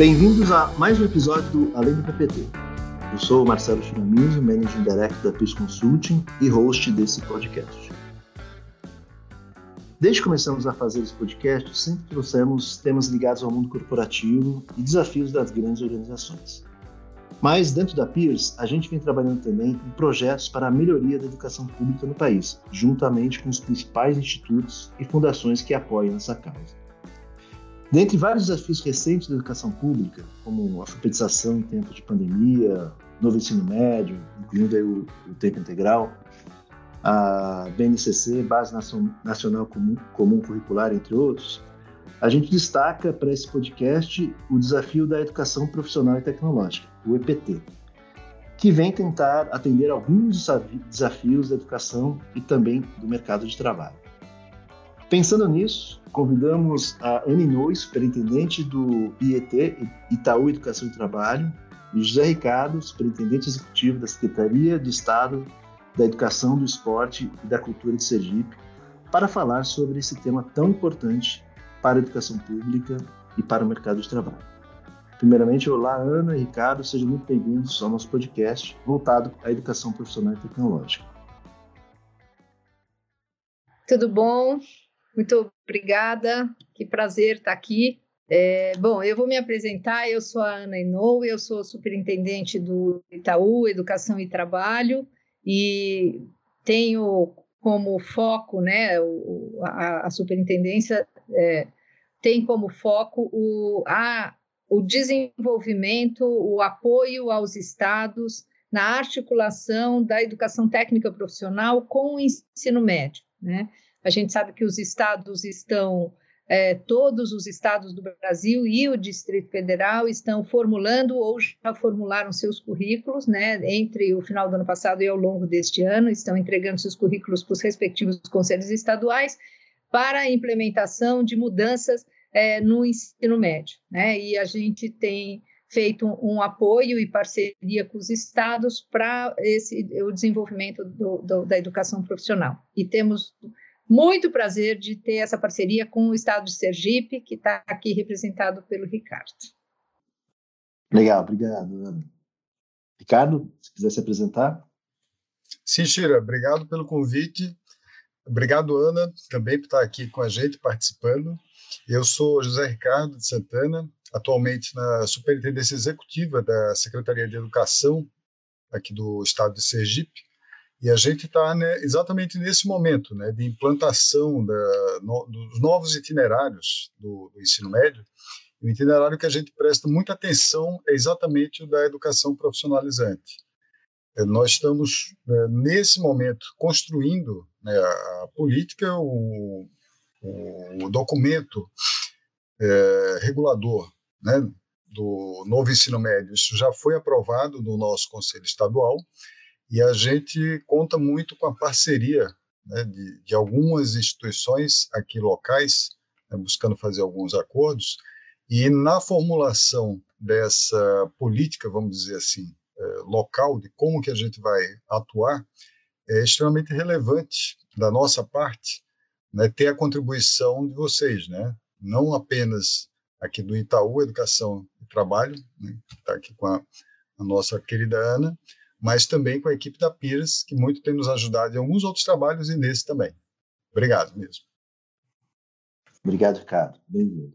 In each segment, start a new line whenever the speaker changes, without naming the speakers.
Bem-vindos a mais um episódio do Além do PPT. Eu sou o Marcelo Chiramizo, Managing Director da PIS Consulting e host desse podcast. Desde que começamos a fazer esse podcast, sempre trouxemos temas ligados ao mundo corporativo e desafios das grandes organizações. Mas, dentro da Peers, a gente vem trabalhando também em projetos para a melhoria da educação pública no país, juntamente com os principais institutos e fundações que apoiam essa causa. Dentre vários desafios recentes da educação pública, como alfabetização em tempos de pandemia, novo ensino médio, incluindo o, o tempo integral, a BNCC, Base Nacional Comum, Comum Curricular, entre outros, a gente destaca para esse podcast o desafio da educação profissional e tecnológica, o EPT, que vem tentar atender alguns desafios da educação e também do mercado de trabalho. Pensando nisso, convidamos a Anne Inoue, superintendente do IET, Itaú Educação e Trabalho, e José Ricardo, superintendente executivo da Secretaria de Estado da Educação, do Esporte e da Cultura de Sergipe, para falar sobre esse tema tão importante para a educação pública e para o mercado de trabalho. Primeiramente, olá Ana e Ricardo, sejam muito bem-vindos ao nosso podcast voltado à educação profissional e tecnológica.
Tudo bom? Muito obrigada, que prazer estar aqui. É, bom, eu vou me apresentar, eu sou a Ana Inou, eu sou superintendente do Itaú Educação e Trabalho e tenho como foco, né, a, a, superintendência é, tem como foco o, a, o desenvolvimento, o apoio aos estados na articulação da educação técnica profissional com o ensino médio, né? A gente sabe que os estados estão, é, todos os estados do Brasil e o Distrito Federal estão formulando ou já formularam seus currículos, né, entre o final do ano passado e ao longo deste ano, estão entregando seus currículos para os respectivos conselhos estaduais para a implementação de mudanças é, no ensino médio, né, e a gente tem feito um, apoio e parceria com os estados para esse o desenvolvimento do, do, da educação profissional. E temos muito prazer de ter essa parceria com o Estado de Sergipe, que está aqui representado pelo Ricardo.
Legal, obrigado, Ana. Ricardo, se quiser se apresentar.
Sim, Shira, obrigado pelo convite. Obrigado, Ana, também por estar aqui com a gente, participando. Eu sou José Ricardo de Santana, atualmente na Superintendência Executiva da Secretaria de Educação aqui do Estado de Sergipe. E a gente está né, exatamente nesse momento né, de implantação da, no, dos novos itinerários do, do, ensino médio. o itinerário que a gente presta muita atenção é exatamente o da educação profissionalizante. É, nós estamos, né, nesse momento, construindo né, a, política, o, o documento é, regulador né, do novo ensino médio. Isso já foi aprovado no nosso Conselho Estadual e a gente conta muito com a parceria né, de, de, algumas instituições aqui locais, né, buscando fazer alguns acordos, e na formulação dessa política, vamos dizer assim, é, local, de como que a gente vai atuar, é extremamente relevante da nossa parte né, ter a contribuição de vocês, né? não apenas aqui do Itaú Educação e Trabalho, né, que está aqui com a, a nossa querida Ana, mas também com a equipe da Pires, que muito tem nos ajudado em alguns outros trabalhos e nesse também. Obrigado mesmo.
Obrigado, Ricardo. Bem-vindo.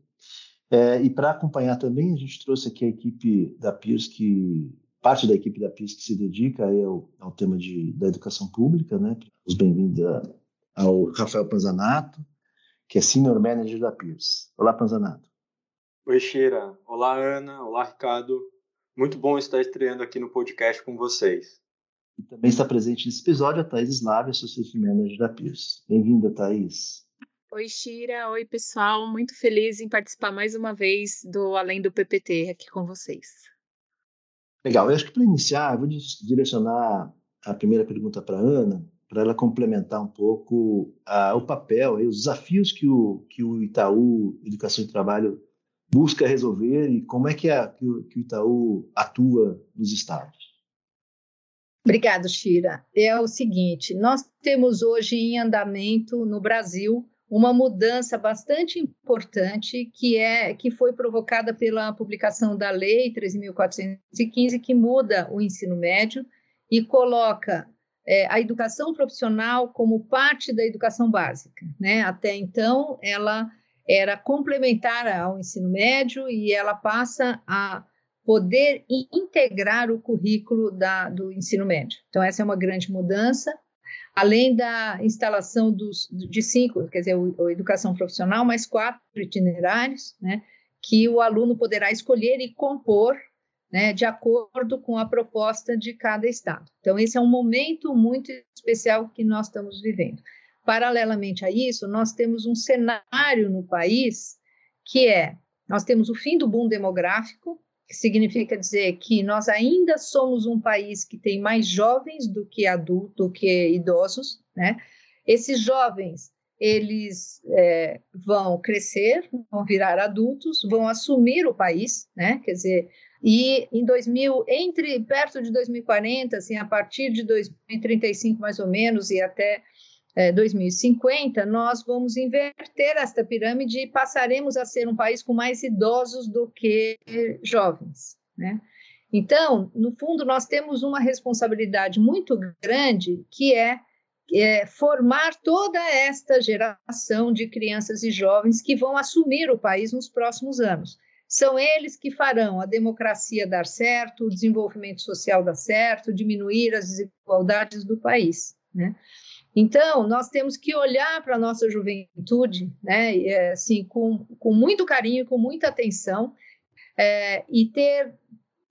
É, e para acompanhar também, a gente trouxe aqui a equipe da Pires, que parte da equipe da Pires que se dedica ao, ao tema de, da educação pública, né? Os bem-vindos ao Rafael Panzanato, que é Senior Manager da Pires. Olá, Panzanato.
Oi, Sheila. Olá, Ana. Olá, Ricardo. Muito bom estar estreando aqui no podcast com vocês.
E também está presente nesse episódio a Thaís Slave, Associate Manager da Pierce. Bem-vinda, Thaís.
Oi, Shira. Oi, pessoal. Muito feliz em participar mais uma vez do Além do PPT aqui com vocês.
Legal. Eu acho que para iniciar, eu vou direcionar a primeira pergunta para a Ana, para ela complementar um pouco o papel, os desafios que o, que o Itaú Educação e Trabalho busca resolver e como é que, é, que, o, que o Itaú atua nos estados?
Obrigado, Shira. É o seguinte: nós temos hoje em andamento no Brasil uma mudança bastante importante que é que foi provocada pela publicação da lei 13.415 que muda o ensino médio e coloca é, a educação profissional como parte da educação básica, né? Até então ela era complementar ao ensino médio e ela passa a poder integrar o currículo da, do ensino médio. Então essa é uma grande mudança além da instalação dos, de cinco, quer dizer, a educação profissional, mais quatro itinerários, né, que o aluno poderá escolher e compor né, de acordo com a proposta de cada estado. Então, esse é um momento muito especial que nós estamos vivendo. Paralelamente a isso, nós temos um cenário no país que é: nós temos o fim do boom demográfico, que significa dizer que nós ainda somos um país que tem mais jovens do que adultos, do que idosos, né? Esses jovens eles é, vão crescer, vão virar adultos, vão assumir o país, né? Quer dizer, e em 2000, entre perto de 2040, assim, a partir de 2035 mais ou menos e até é, 2050, nós vamos inverter esta pirâmide e passaremos a ser um país com mais idosos do que jovens, né? Então, no fundo, nós temos uma responsabilidade muito grande que é, é formar toda esta geração de crianças e jovens que vão assumir o país nos próximos anos. São eles que farão a democracia dar certo, o desenvolvimento social dar certo, diminuir as desigualdades do país. Né? Então, nós temos que olhar para a nossa juventude, né, é, assim, com, com muito carinho, com muita atenção, é, e ter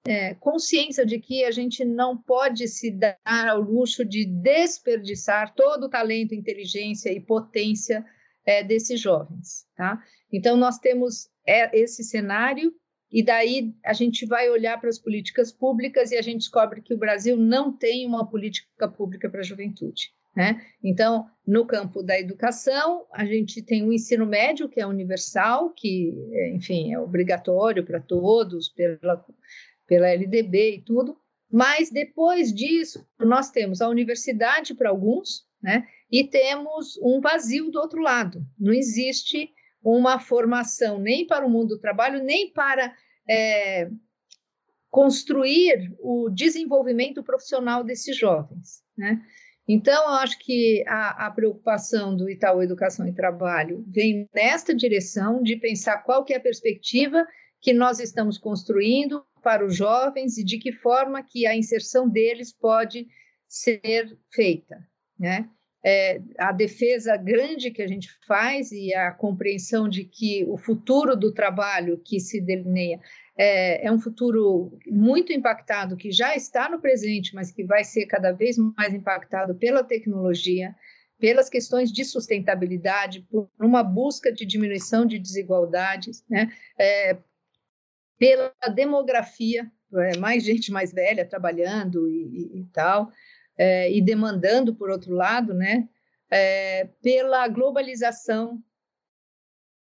é, consciência de que a gente não pode se dar ao luxo de desperdiçar todo o talento, inteligência e potência é, desses jovens, tá? Então, nós temos é, esse cenário, e daí a gente vai olhar para as políticas públicas e a gente descobre que o Brasil não tem uma política pública para a juventude. Né? Então, no campo da educação, a gente tem o ensino médio, que é universal, que, enfim, é obrigatório para todos, pela, pela LDB e tudo, mas depois disso, nós temos a universidade para alguns, né? e temos um vazio do outro lado. Não existe uma formação nem para o mundo do trabalho, nem para é, construir o desenvolvimento profissional desses jovens. Né? Então, eu acho que a, a, preocupação do Itaú Educação e Trabalho vem nesta direção de pensar qual que é a perspectiva que nós estamos construindo para os jovens e de que forma que a inserção deles pode ser feita, né? É, a defesa grande que a gente faz e a compreensão de que o futuro do trabalho que se delineia é, é, um futuro muito impactado, que já está no presente, mas que vai ser cada vez mais impactado pela tecnologia, pelas questões de sustentabilidade, por uma busca de diminuição de desigualdades, né? É, pela demografia, é, mais gente mais velha trabalhando e, e, e tal, é, e demandando, por outro lado, né? É, pela globalização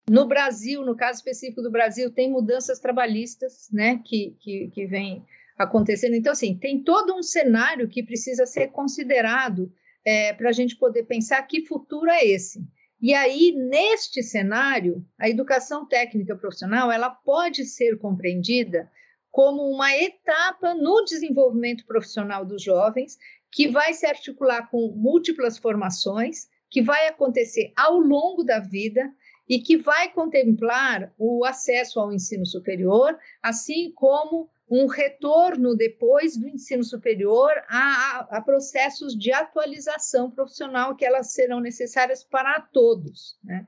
no Brasil, no caso específico do Brasil, tem mudanças trabalhistas, né, que, que, que vem acontecendo. Então, assim, tem todo um cenário que precisa ser considerado é, para a gente poder pensar que futuro é esse. E aí, neste cenário, a educação técnica profissional ela pode ser compreendida como uma etapa no desenvolvimento profissional dos jovens, que vai se articular com múltiplas formações, que vai acontecer ao longo da vida, e que vai contemplar o acesso ao ensino superior, assim como um retorno depois do ensino superior a, a, processos de atualização profissional que elas serão necessárias para todos. Né?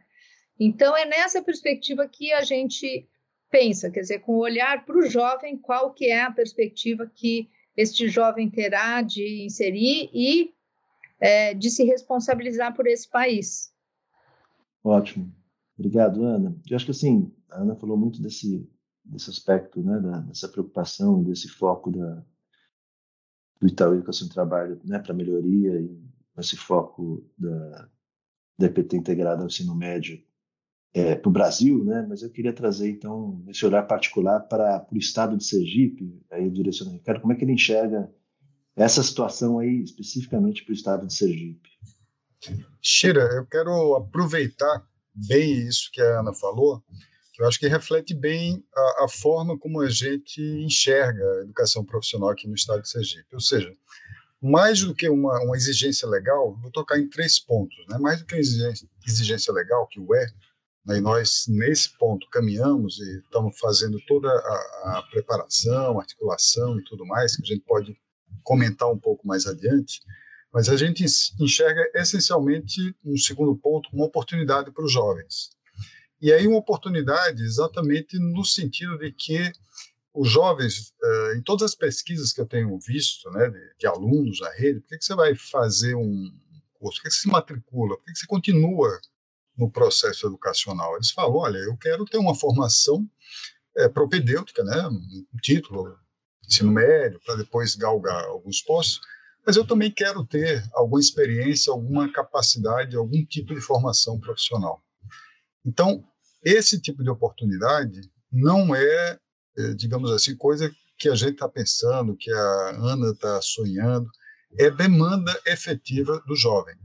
Então, é nessa perspectiva que a gente pensa, quer dizer, com o olhar para o jovem, qual que é a perspectiva que este jovem terá de inserir e é, de se responsabilizar por esse país.
Ótimo. Obrigado, Ana. Eu acho que assim, a Ana falou muito desse, desse aspecto, né, da, dessa preocupação, desse foco da, do Itaú Educação e Trabalho né, para melhoria e esse foco da, da EPT integrada ao ensino médio é, para o Brasil, né? Mas eu queria trazer então esse olhar particular para, o estado de Sergipe, aí direcionando ao Ricardo, como é que ele enxerga essa situação aí especificamente para o estado de Sergipe?
Shira, eu quero aproveitar bem isso que a Ana falou, que eu acho que reflete bem a, a, forma como a gente enxerga a educação profissional aqui no estado de Sergipe. Ou seja, mais do que uma, uma exigência legal, vou tocar em três pontos. Né? Mais do que uma exigência, exigência legal, que o é, né? e nós, nesse ponto, caminhamos e estamos fazendo toda a, a preparação, articulação e tudo mais, que a gente pode comentar um pouco mais adiante, mas a gente enxerga essencialmente, um segundo ponto, uma oportunidade para os jovens. E aí uma oportunidade exatamente no sentido de que os jovens, eh, em todas as pesquisas que eu tenho visto, né, de, de alunos na rede, por que, que você vai fazer um curso? Por que, que você se matricula? Por que, que você continua no processo educacional? Eles falam, olha, eu quero ter uma formação é, propedêutica, né, um título, ensino médio, para depois galgar alguns postos, mas eu também quero ter alguma experiência, alguma capacidade, algum tipo de formação profissional. Então, esse tipo de oportunidade não é é, digamos assim, coisa que a gente está pensando, que a Ana está sonhando, é demanda efetiva do jovem.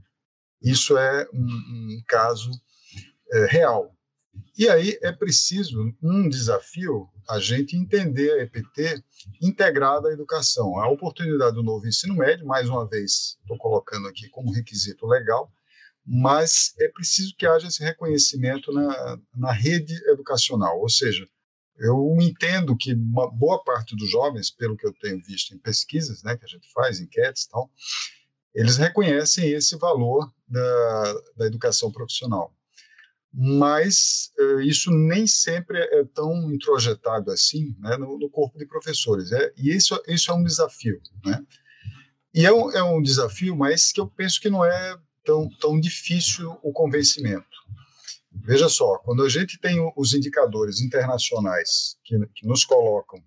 Isso é um, um caso é, real. E aí é preciso um desafio a gente entender a EPT integrada à educação. A oportunidade do novo ensino médio, mais uma vez, estou colocando aqui como requisito legal, mas é preciso que haja esse reconhecimento na, na rede educacional, ou seja, eu entendo que uma boa parte dos jovens, pelo que eu tenho visto em pesquisas, né, que a gente faz, enquetes e tal, eles reconhecem esse valor da, da educação profissional. Mas uh, isso nem sempre é tão introjetado assim né, no, no, corpo de professores. É, e isso, isso é um desafio. Né? E é um, é um desafio, mas que eu penso que não é tão, tão difícil o convencimento. Veja só, quando a gente tem os indicadores internacionais que, que nos colocam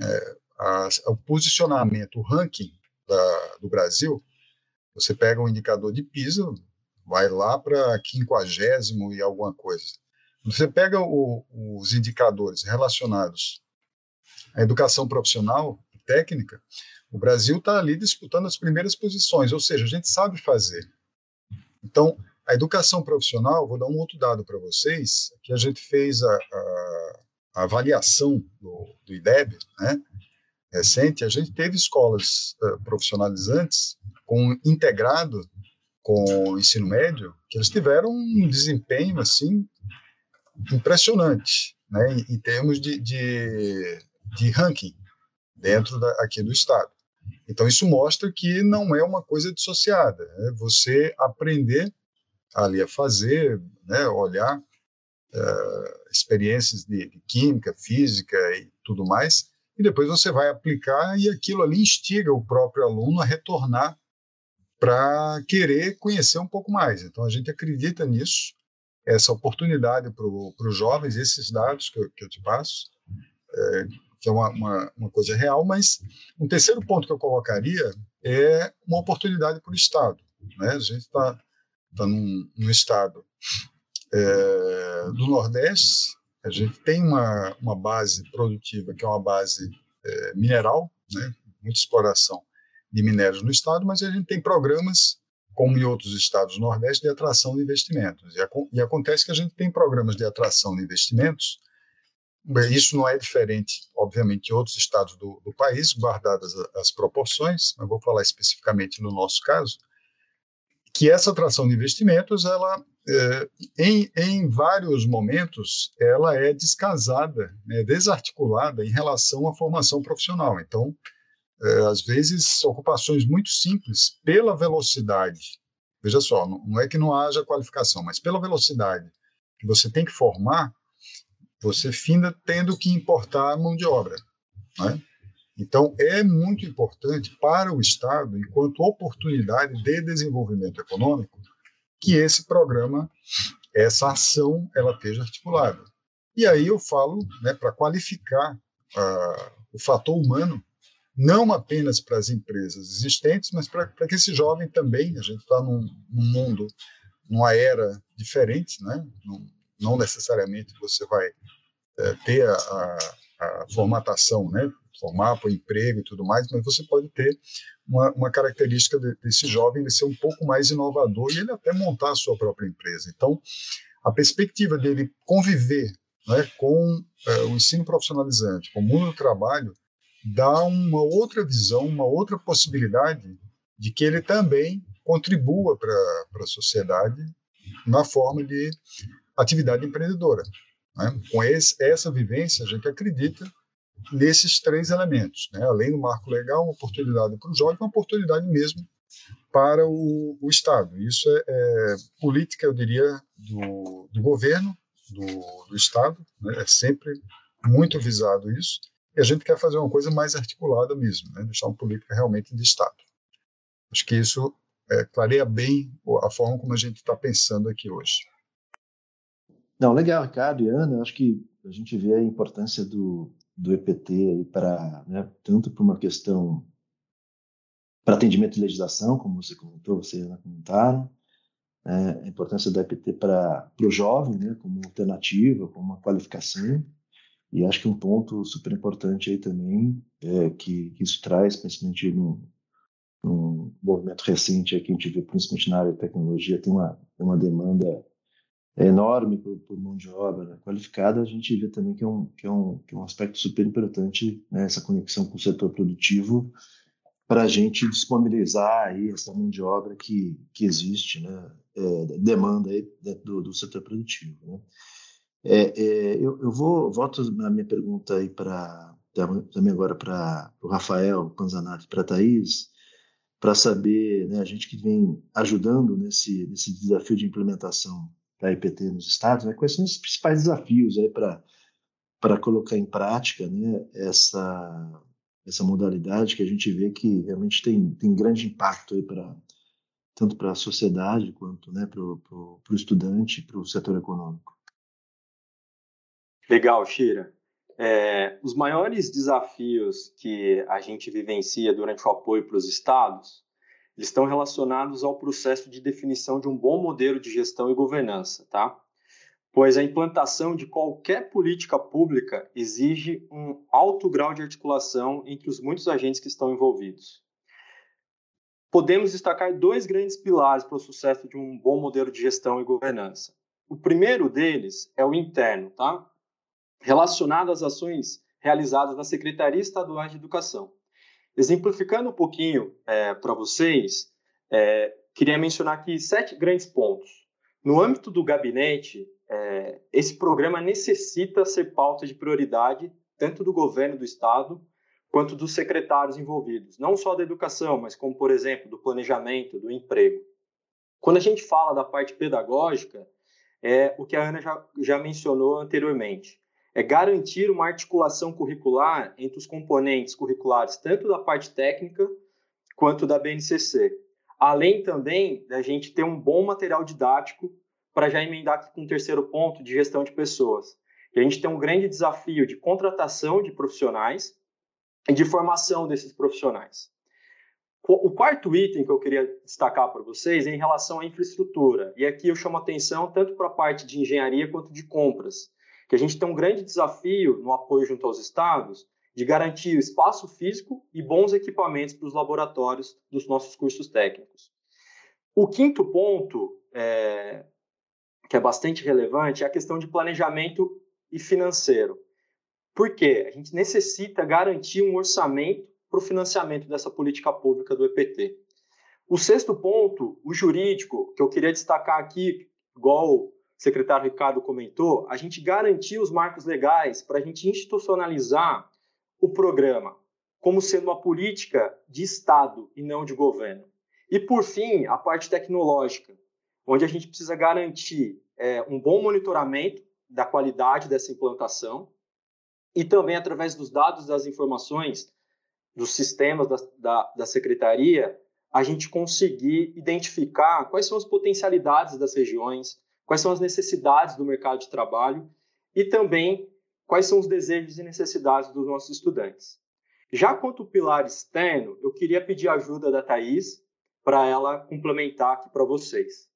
é, a, o posicionamento, o ranking da, do Brasil, você pega um indicador de PISA, vai lá para quinquagésimo e alguma coisa. Você pega o, os indicadores relacionados à educação profissional, técnica, o Brasil está ali disputando as primeiras posições, ou seja, a gente sabe fazer. Então, a educação profissional, vou dar um outro dado para vocês, que a gente fez a, a, a avaliação do, do, IDEB, né, recente, a gente teve escolas uh, profissionalizantes com integrado com ensino médio, que eles tiveram um desempenho, assim, impressionante, né, em, em termos de, de, de ranking dentro da, aqui do Estado. Então, isso mostra que não é uma coisa dissociada. É você aprender ali a fazer, né, olhar uh, experiências de, de, química, física e tudo mais, e depois você vai aplicar e aquilo ali instiga o próprio aluno a retornar para querer conhecer um pouco mais. Então a gente acredita nisso, essa oportunidade para os jovens, esses dados que eu, que eu te passo, é, que é uma, uma, uma, coisa real, mas um terceiro ponto que eu colocaria é uma oportunidade para o Estado. Né? A gente está está num, num, estado é, do Nordeste, a gente tem uma, uma base produtiva que é uma base é, mineral, né, muita exploração de minérios no estado, mas a gente tem programas, como em outros estados do Nordeste, de atração de investimentos. E, e acontece que a gente tem programas de atração de investimentos, isso não é diferente, obviamente, de outros estados do, do país, guardadas as proporções, mas vou falar especificamente no nosso caso, que essa atração de investimentos, ela, é, em, em vários momentos, ela é descasada, né, desarticulada em relação à formação profissional. Então, é, às vezes, ocupações muito simples, pela velocidade, veja só, não, não é que não haja qualificação, mas pela velocidade que você tem que formar, você finda tendo que importar mão de obra. Né? Então, é muito importante para o Estado, enquanto oportunidade de desenvolvimento econômico, que esse programa, essa ação, ela esteja articulada. E aí eu falo né, para qualificar uh, o fator humano, não apenas para as empresas existentes, mas para que esse jovem também, a gente está num, num, mundo, numa era diferente, né? não, não necessariamente você vai é, ter a, a a formatação, né? Formar para o emprego e tudo mais, mas você pode ter uma, uma característica de, desse jovem de ser um pouco mais inovador e ele até montar a sua própria empresa. Então, a perspectiva dele conviver né, com é, o ensino profissionalizante, com o mundo do trabalho, dá uma outra visão, uma outra possibilidade de que ele também contribua para a sociedade na forma de atividade empreendedora. Né? Com esse, essa vivência, a gente acredita nesses três elementos. Né? Além do marco legal, uma oportunidade para o jovem, uma oportunidade mesmo para o, o Estado. Isso é, é, política, eu diria, do, do governo, do, do Estado, né? é sempre muito visado isso, e a gente quer fazer uma coisa mais articulada mesmo, né? deixar uma política realmente de Estado. Acho que isso é, clareia bem a forma como a gente está pensando aqui hoje.
Não, legal, Ricardo e Ana, acho que a gente vê a importância do, do EPT para, né, tanto para uma questão para atendimento de legislação, como você comentou, você e Ana comentaram, né, a importância do EPT para o jovem, né, como alternativa, como uma qualificação, e acho que um ponto super importante aí também é que, que isso traz, principalmente no, no movimento recente que a gente vê, principalmente na área de tecnologia, tem uma, uma demanda enorme por, por, mão de obra qualificada, a gente vê também que é um, que é um, que é um aspecto super importante, né, essa conexão com o setor produtivo, para a gente disponibilizar aí essa mão de obra que, que existe, né, é, demanda aí do, do setor produtivo. Né. É, é, eu, eu vou volto na minha pergunta aí para também agora para o Rafael Panzanato e para a Thaís, para saber, né, a gente que vem ajudando nesse, nesse desafio de implementação da IPT nos estados, né, quais são os principais desafios aí para para colocar em prática, né, essa essa modalidade que a gente vê que realmente tem tem grande impacto aí para tanto para a sociedade quanto né, para o estudante, para o setor econômico.
Legal, Shira. É, os maiores desafios que a gente vivencia durante o apoio para os estados eles estão relacionados ao processo de definição de um bom modelo de gestão e governança, tá? Pois a implantação de qualquer política pública exige um alto grau de articulação entre os muitos agentes que estão envolvidos. Podemos destacar dois grandes pilares para o sucesso de um bom modelo de gestão e governança. O primeiro deles é o interno, tá? Relacionado às ações realizadas na Secretaria Estadual de Educação. Exemplificando um pouquinho é, para vocês, é, queria mencionar aqui sete grandes pontos. No âmbito do gabinete, é, esse programa necessita ser pauta de prioridade tanto do governo do estado quanto dos secretários envolvidos, não só da educação, mas como, por exemplo, do planejamento, do emprego. Quando a gente fala da parte pedagógica, é o que a Ana já, já mencionou anteriormente é garantir uma articulação curricular entre os componentes curriculares, tanto da parte técnica quanto da BNCC. Além também da gente ter um bom material didático para já emendar aqui com o terceiro ponto de gestão de pessoas. E a gente tem um grande desafio de contratação de profissionais e de formação desses profissionais. O quarto item que eu queria destacar para vocês é em relação à infraestrutura. E aqui eu chamo atenção tanto para a parte de engenharia quanto de compras que a gente tem um grande desafio no apoio junto aos estados de garantir espaço físico e bons equipamentos para os laboratórios dos nossos cursos técnicos. O quinto ponto, é, que é bastante relevante, é a questão de planejamento e financeiro. Por quê? A gente necessita garantir um orçamento para o financiamento dessa política pública do EPT. O sexto ponto, o jurídico, que eu queria destacar aqui, igual secretário Ricardo comentou, a gente garantir os marcos legais para a gente institucionalizar o programa como sendo uma política de Estado e não de governo. E, por fim, a parte tecnológica, onde a gente precisa garantir é, um bom monitoramento da qualidade dessa implantação e também, através dos dados das informações dos sistemas da, da, da secretaria, a gente conseguir identificar quais são as potencialidades das regiões, quais são as necessidades do mercado de trabalho e também quais são os desejos e necessidades dos nossos estudantes. Já quanto ao pilar externo, eu queria pedir a ajuda da Thais para ela complementar aqui para vocês.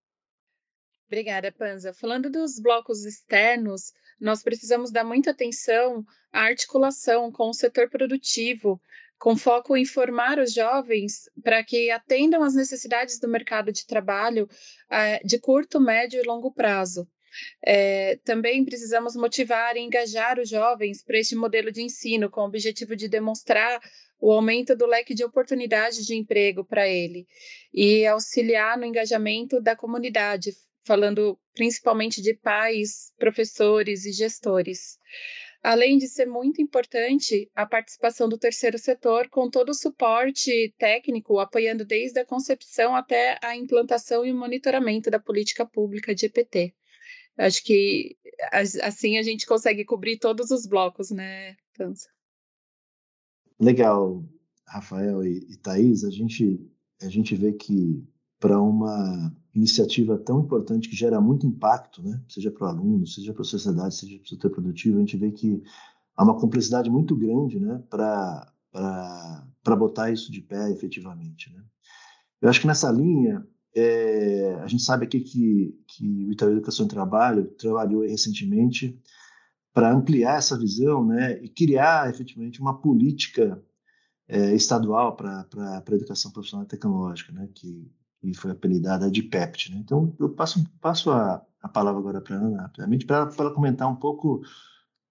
Obrigada, Panza. Falando dos blocos externos, nós precisamos dar muita atenção à articulação com o setor produtivo, com foco em formar os jovens para que atendam às necessidades do mercado de trabalho eh, de curto, médio e longo prazo. É, também precisamos motivar e engajar os jovens para este modelo de ensino, com o objetivo de demonstrar o aumento do leque de oportunidades de emprego para ele e auxiliar no engajamento da comunidade, falando principalmente de pais, professores e gestores. Além de ser muito importante a participação do terceiro setor, com todo o suporte técnico, apoiando desde a concepção até a implantação e monitoramento da política pública de EPT. Acho que assim a gente consegue cobrir todos os blocos, né, Tança?
Legal, Rafael e, e Thaís, a gente, a gente vê que para uma iniciativa tão importante que gera muito impacto, né? seja para o aluno, seja para a sociedade, seja para o setor produtivo, a gente vê que há uma complexidade muito grande né? para botar isso de pé efetivamente. Né? Eu acho que nessa linha, é, a gente sabe aqui que, que o Itaú Educação e Trabalho trabalhou recentemente para ampliar essa visão né? e criar efetivamente uma política é, estadual para a educação profissional e tecnológica, né? que e foi apelidada de PEPT. Né? Então, eu passo, passo a, a palavra agora para a Ana, rapidamente, para ela comentar um pouco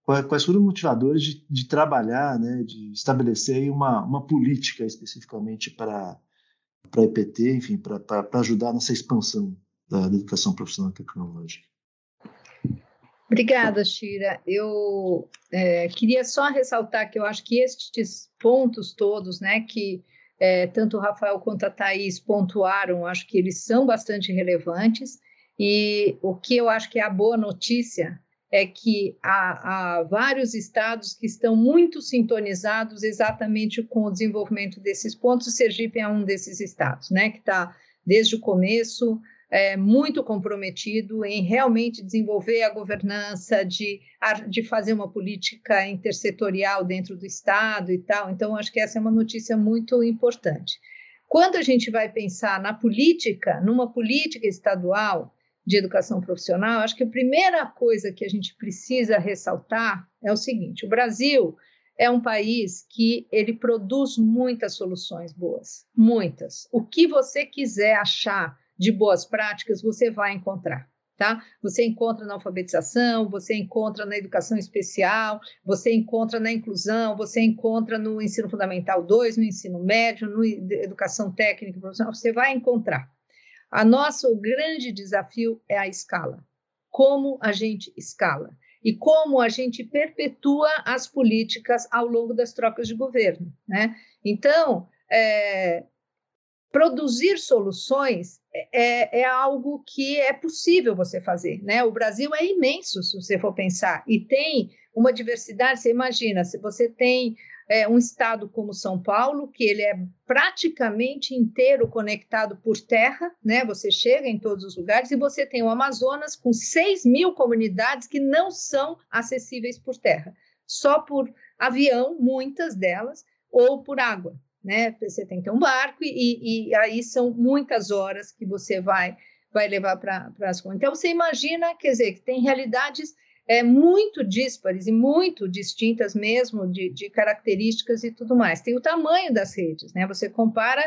quais, foram os motivadores de, de trabalhar, né, de estabelecer uma, uma política especificamente para a EPT, enfim, para ajudar nessa expansão da, da educação profissional tecnológica.
Obrigada, Shira. Eu é, queria só ressaltar que eu acho que estes pontos todos, né, que é, tanto o Rafael quanto a Thaís pontuaram, acho que eles são bastante relevantes, e o que eu acho que é a boa notícia é que há, há, vários estados que estão muito sintonizados exatamente com o desenvolvimento desses pontos. O Sergipe é um desses estados, né, que está desde o começo é, muito comprometido em realmente desenvolver a governança, de, de fazer uma política intersetorial dentro do Estado e tal. Então, acho que essa é uma notícia muito importante. Quando a gente vai pensar na política, numa política estadual de educação profissional, acho que a primeira coisa que a gente precisa ressaltar é o seguinte: o Brasil é um país que ele produz muitas soluções boas, muitas. O que você quiser achar de boas práticas você vai encontrar. Tá? Você encontra na alfabetização, você encontra na educação especial, você encontra na inclusão, você encontra no ensino fundamental 2, no ensino médio, no educação técnica profissional, você vai encontrar. A nosso grande desafio é a escala. Como a gente escala e como a gente perpetua as políticas ao longo das trocas de governo, né? Então, é, produzir soluções é, é, algo que é possível você fazer, né? O Brasil é imenso, se você for pensar, e tem uma diversidade. Você imagina, se você tem é, um estado como São Paulo, que ele é praticamente inteiro conectado por terra, né? Você chega em todos os lugares, e você tem o Amazonas com 6 mil comunidades que não são acessíveis por terra, só por avião, muitas delas, ou por água né? Você tem que ter um barco e, e aí são muitas horas que você vai vai levar para as coisas. Então você imagina, quer dizer, que tem realidades é, muito díspares e muito distintas mesmo de, de características e tudo mais. Tem o tamanho das redes, né? Você compara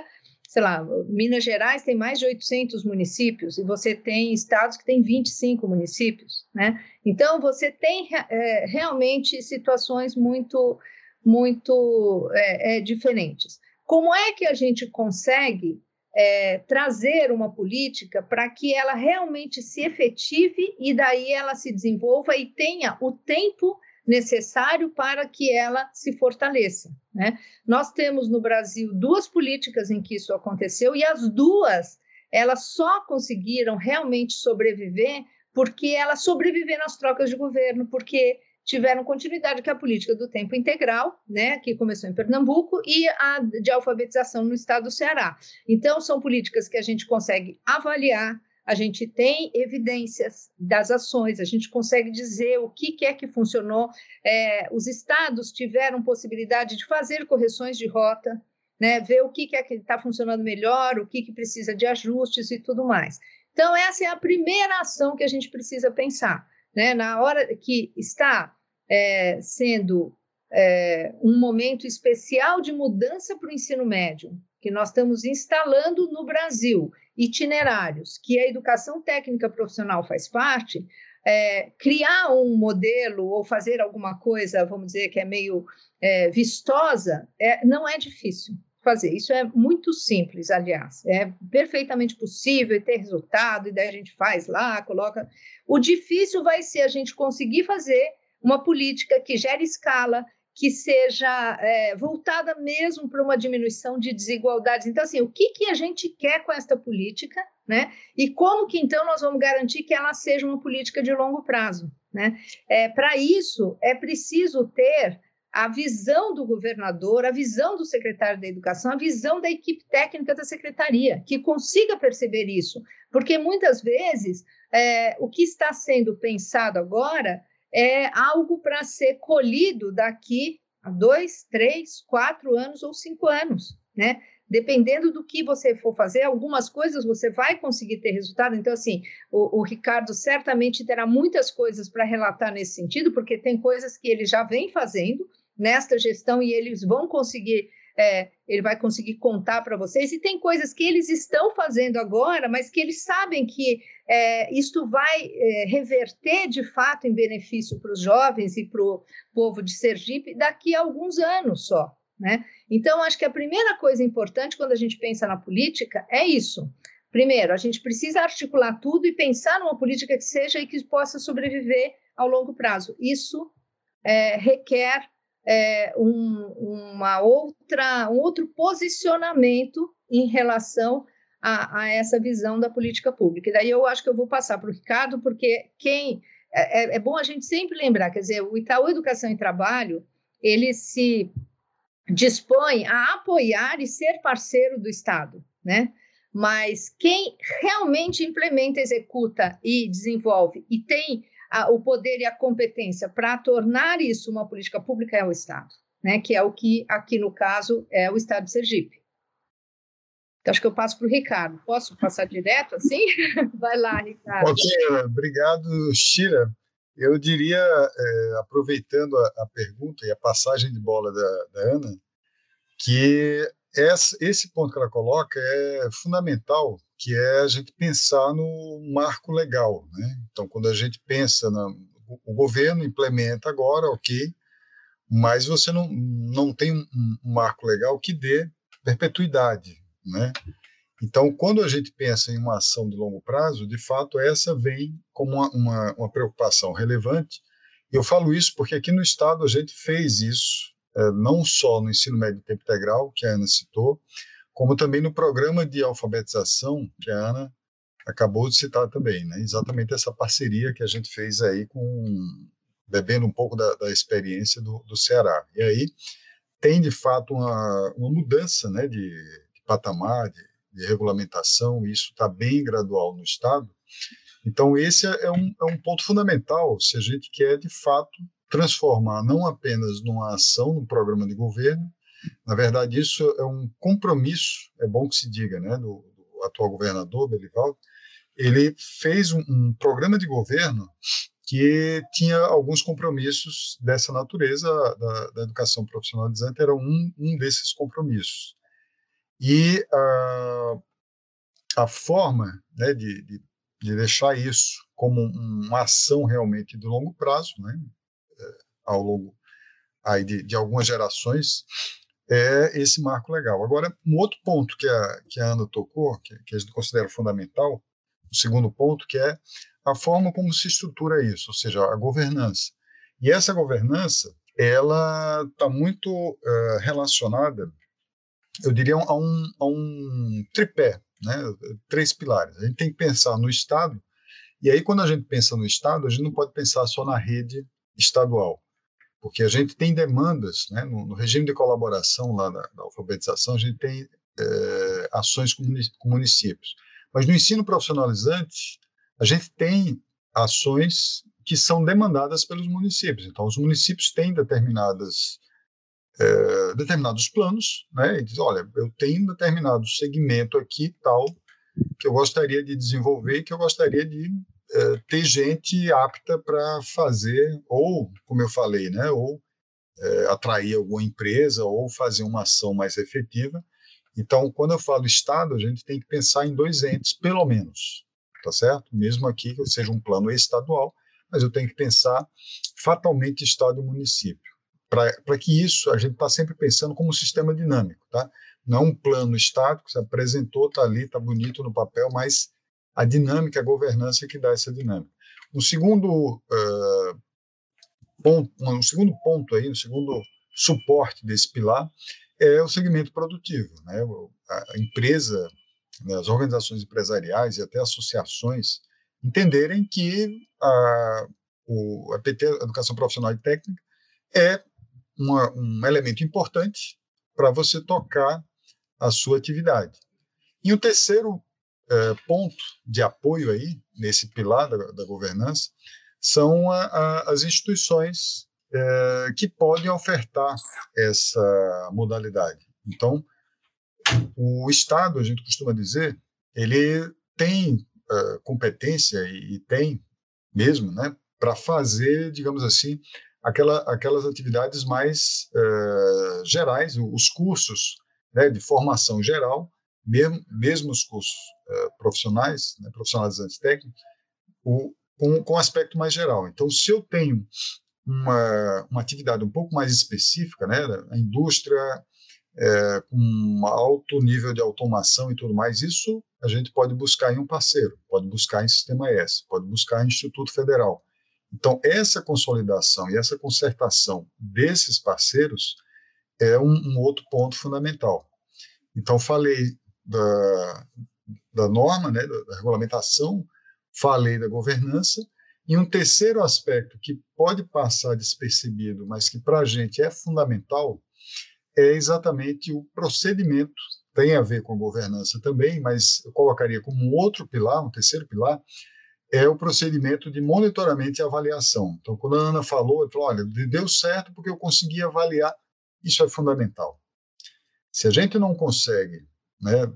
sei lá, Minas Gerais tem mais de 800 municípios e você tem estados que têm 25 municípios, né? Então, você tem é, realmente situações muito, muito é, é, diferentes. Como é que a gente consegue é, trazer uma política para que ela realmente se efetive e daí ela se desenvolva e tenha o tempo necessário para que ela se fortaleça. Né? Nós temos no Brasil duas políticas em que isso aconteceu e as duas elas só conseguiram realmente sobreviver porque elas sobreviveram às trocas de governo, porque tiveram continuidade, que a política do tempo integral, né, que começou em Pernambuco, e a de alfabetização no estado do Ceará. Então, são políticas que a gente consegue avaliar, a gente tem evidências das ações, a gente consegue dizer o que, é que funcionou. É, os estados tiveram possibilidade de fazer correções de rota, né, ver o que é que está funcionando melhor, o que, que precisa de ajustes e tudo mais. Então, essa é a primeira ação que a gente precisa pensar né, na hora que está é, sendo é, um momento especial de mudança para o ensino médio, que nós estamos instalando no Brasil, itinerários, que a educação técnica profissional faz parte, é, criar um modelo ou fazer alguma coisa, vamos dizer, que é meio é, vistosa, é, não é difícil fazer. Isso é muito simples, aliás. É perfeitamente possível e ter resultado, e daí a gente faz lá, coloca. O difícil vai ser a gente conseguir fazer uma política que gere escala, que seja é, voltada mesmo para uma diminuição de desigualdades. Então, assim, o que, que a gente quer com esta política, né? E como que então nós vamos garantir que ela seja uma política de longo prazo, né? É, para isso é preciso ter a visão do governador, a visão do secretário da Educação, a visão da equipe técnica da secretaria, que consiga perceber isso, porque muitas vezes é, o que está sendo pensado agora é algo para ser colhido daqui a dois, três, quatro anos ou cinco anos, né? Dependendo do que você for fazer, algumas coisas você vai conseguir ter resultado. Então, assim, o, o Ricardo certamente terá muitas coisas para relatar nesse sentido, porque tem coisas que ele já vem fazendo nesta gestão e eles vão conseguir é, ele vai conseguir contar para vocês. E tem coisas que eles estão fazendo agora, mas que eles sabem que é, isto vai é, reverter de fato em benefício para os jovens e para o povo de Sergipe daqui a alguns anos só. Né? Então, acho que a primeira coisa importante quando a gente pensa na política é isso. Primeiro, a gente precisa articular tudo e pensar numa política que seja e que possa sobreviver ao longo prazo. Isso é, requer é, um, uma outra, um outro posicionamento em relação a, a, essa visão da política pública. E daí eu acho que eu vou passar para o Ricardo, porque quem é, é, é, bom a gente sempre lembrar, quer dizer, o Itaú Educação e Trabalho ele se dispõe a apoiar e ser parceiro do Estado, né? Mas quem realmente implementa, executa e desenvolve e tem a, o poder e a competência para tornar isso uma política pública é o Estado, né? que é o que aqui no caso é o Estado de Sergipe. Então, acho que eu passo para o Ricardo. Posso passar direto assim? Vai lá, Ricardo.
Ok, obrigado, Shira. Eu diria, é, aproveitando a, a, pergunta e a passagem de bola da, da Ana, que essa, esse ponto que ela coloca é fundamental que é a gente pensar no marco legal. Né? Então, quando a gente pensa, na, o governo implementa agora, ok, mas você não, não tem um, um marco legal que dê perpetuidade. Né? Então, quando a gente pensa em uma ação de longo prazo, de fato, essa vem como uma, uma, uma preocupação relevante. Eu falo isso porque aqui no Estado a gente fez isso, é, não só no ensino médio tempo integral, que a Ana citou, como também no programa de alfabetização que a Ana acabou de citar também, né? Exatamente essa parceria que a gente fez aí com bebendo um pouco da, da experiência do, do, Ceará. E aí tem de fato uma, uma mudança, né, de, de patamar, de, de, regulamentação. E isso está bem gradual no estado. Então esse é, é um, é um ponto fundamental se a gente quer de fato transformar não apenas numa ação, num programa de governo, na verdade, isso é um compromisso, é bom que se diga, né, do, do atual governador, Belivaldo. Ele fez um, um programa de governo que tinha alguns compromissos dessa natureza, da, da educação profissionalizante era um, um desses compromissos. E a, a forma né, de, de, de, deixar isso como uma ação realmente de longo prazo, né, é, ao longo aí de, de algumas gerações, é esse marco legal. Agora, um outro ponto que a, que a Ana tocou, que, que a gente considera fundamental, o segundo ponto, que é a forma como se estrutura isso, ou seja, a governança. E essa governança, ela está muito uh, relacionada, eu diria, a um, a um tripé, né? três pilares. A gente tem que pensar no Estado, e aí quando a gente pensa no Estado, a gente não pode pensar só na rede estadual porque a gente tem demandas, né, no, no regime de colaboração lá da, alfabetização, a gente tem é, ações com, com municípios. Mas no ensino profissionalizante, a gente tem ações que são demandadas pelos municípios. Então, os municípios têm determinadas é, determinados planos, né? E diz, olha, eu tenho determinado segmento aqui tal que eu gostaria de desenvolver, que eu gostaria de é, ter gente apta para fazer, ou, como eu falei, né, ou é, atrair alguma empresa, ou fazer uma ação mais efetiva. Então, quando eu falo Estado, a gente tem que pensar em dois entes, pelo menos, tá certo? Mesmo aqui que seja um plano estadual, mas eu tenho que pensar fatalmente Estado e município. Para que isso, a gente está sempre pensando como um sistema dinâmico, tá? Não um plano estático, se apresentou, está ali, está bonito no papel, mas a dinâmica, a governança que dá essa dinâmica. Um segundo uh, ponto, um segundo ponto aí, um segundo suporte desse pilar é o segmento produtivo, né? A empresa, né, as organizações empresariais e até associações entenderem que a, o, a PT, Educação Profissional e Técnica, é uma, um elemento importante para você tocar a sua atividade. E o terceiro é, ponto de apoio aí, nesse pilar da, da governança, são a, a, as instituições é, que podem ofertar essa modalidade. Então, o Estado, a gente costuma dizer, ele tem uh, competência e, e, tem mesmo, né, para fazer, digamos assim, aquela, aquelas atividades mais uh, gerais, os cursos né, de formação geral, mesmo, mesmo os cursos uh, profissionais, né, profissionalizantes técnicos, o, com, com aspecto mais geral. Então, se eu tenho uma, uma atividade um pouco mais específica, né, a indústria é, com um alto nível de automação e tudo mais, isso a gente pode buscar em um parceiro, pode buscar em Sistema S, pode buscar em Instituto Federal. Então, essa consolidação e essa concertação desses parceiros é um, um outro ponto fundamental. Então, falei da, da norma, né, da, regulamentação, falei da governança, e um terceiro aspecto que pode passar despercebido, mas que para a gente é fundamental, é exatamente o procedimento. Tem a ver com a governança também, mas eu colocaria como outro pilar, um terceiro pilar, é o procedimento de monitoramento e avaliação. Então, quando a Ana falou, eu falou, olha, deu certo porque eu consegui avaliar, isso é fundamental. Se a gente não consegue né,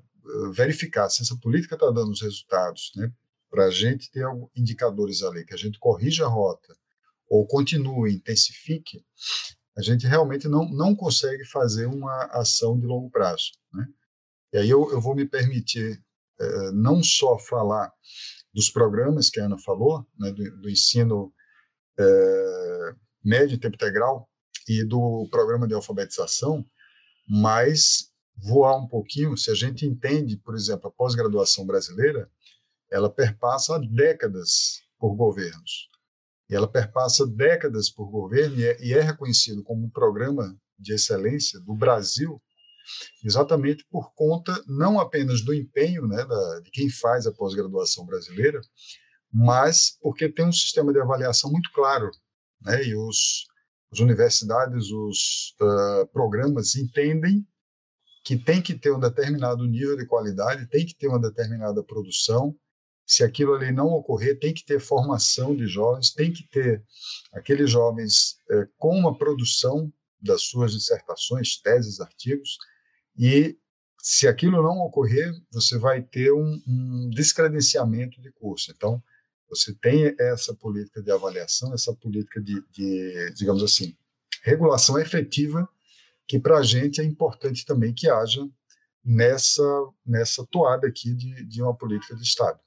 verificar se essa política está dando os resultados, né, para a gente ter indicadores ali, que a gente corrija a rota ou continue, intensifique, a gente realmente não, não consegue fazer uma ação de longo prazo. Né? E aí eu, eu vou me permitir é, não só falar dos programas que a Ana falou, né, do, do ensino é, médio em tempo integral e do programa de alfabetização, mas voar um pouquinho, se a gente entende, por exemplo, a pós-graduação brasileira, ela perpassa décadas por governos. E ela perpassa décadas por governo e é, e é reconhecido como um programa de excelência do Brasil exatamente por conta não apenas do empenho né, da, de quem faz a pós-graduação brasileira, mas porque tem um sistema de avaliação muito claro, né, e os, as universidades, os uh, programas entendem que tem que ter um determinado nível de qualidade, tem que ter uma determinada produção. Se aquilo ali não ocorrer, tem que ter formação de jovens, tem que ter aqueles jovens eh, com uma produção das suas dissertações, teses, artigos, e se aquilo não ocorrer, você vai ter um, um descredenciamento de curso. Então, você tem essa política de avaliação, essa política de, de digamos assim, regulação efetiva, que para a gente é importante também que haja nessa, nessa toada aqui de, de uma política de Estado.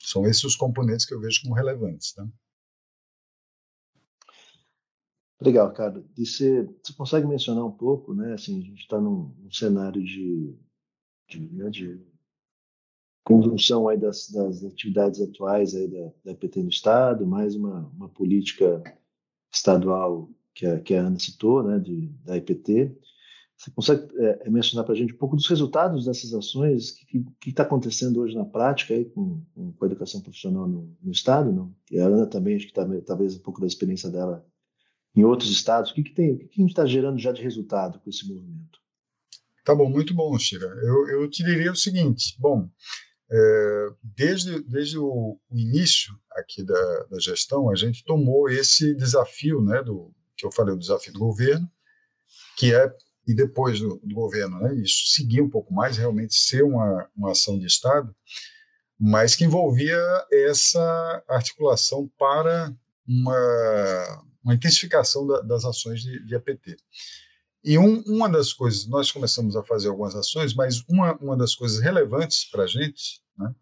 São esses os componentes que eu vejo como relevantes. Tá?
Legal, cara. E você, você consegue mencionar um pouco, né? Assim, a gente está num, num, cenário de, de, né, de conjunção aí das, das, atividades atuais aí da, da PT no Estado, mais uma, uma política estadual que a, que a Ana citou, né, de, da IPT. Você consegue é, é mencionar para a gente um pouco dos resultados dessas ações? O que está acontecendo hoje na prática aí com, com a educação profissional no, no Estado? Não? E a Ana também, acho que tá, talvez um pouco da experiência dela em outros estados? O que, que tem? O que, que a gente está gerando já de resultado com esse movimento?
Tá bom, muito bom, Chira. Eu, eu te diria o seguinte: bom, é, desde, desde o, o, início aqui da, da, gestão, a gente tomou esse desafio, né, do que eu falei, o desafio do governo, que é e depois do, do governo, né, isso seguir um pouco mais, realmente ser uma, uma ação de Estado, mas que envolvia essa articulação para uma, uma intensificação da, das ações de, de APT. E um, uma das coisas, nós começamos a fazer algumas ações, mas uma, uma das coisas relevantes para a gente né,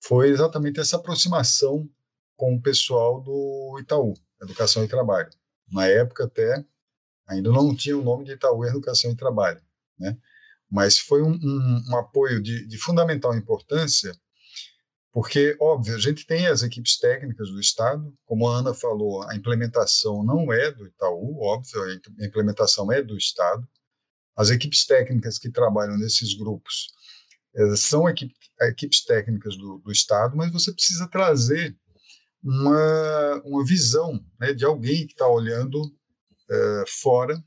foi exatamente essa aproximação com o pessoal do Itaú, Educação e Trabalho. Na época até ainda não tinha o nome de Itaú Educação e Trabalho, né? mas foi um, um, um apoio de, de fundamental importância porque, óbvio, a gente tem as equipes técnicas do Estado, como a Ana falou, a implementação não é do Itaú, óbvio, a implementação é do Estado. As equipes técnicas que trabalham nesses grupos eh, são equipe, equipes técnicas do, do, Estado, mas você precisa trazer uma, uma visão né, de alguém que está olhando eh, fora,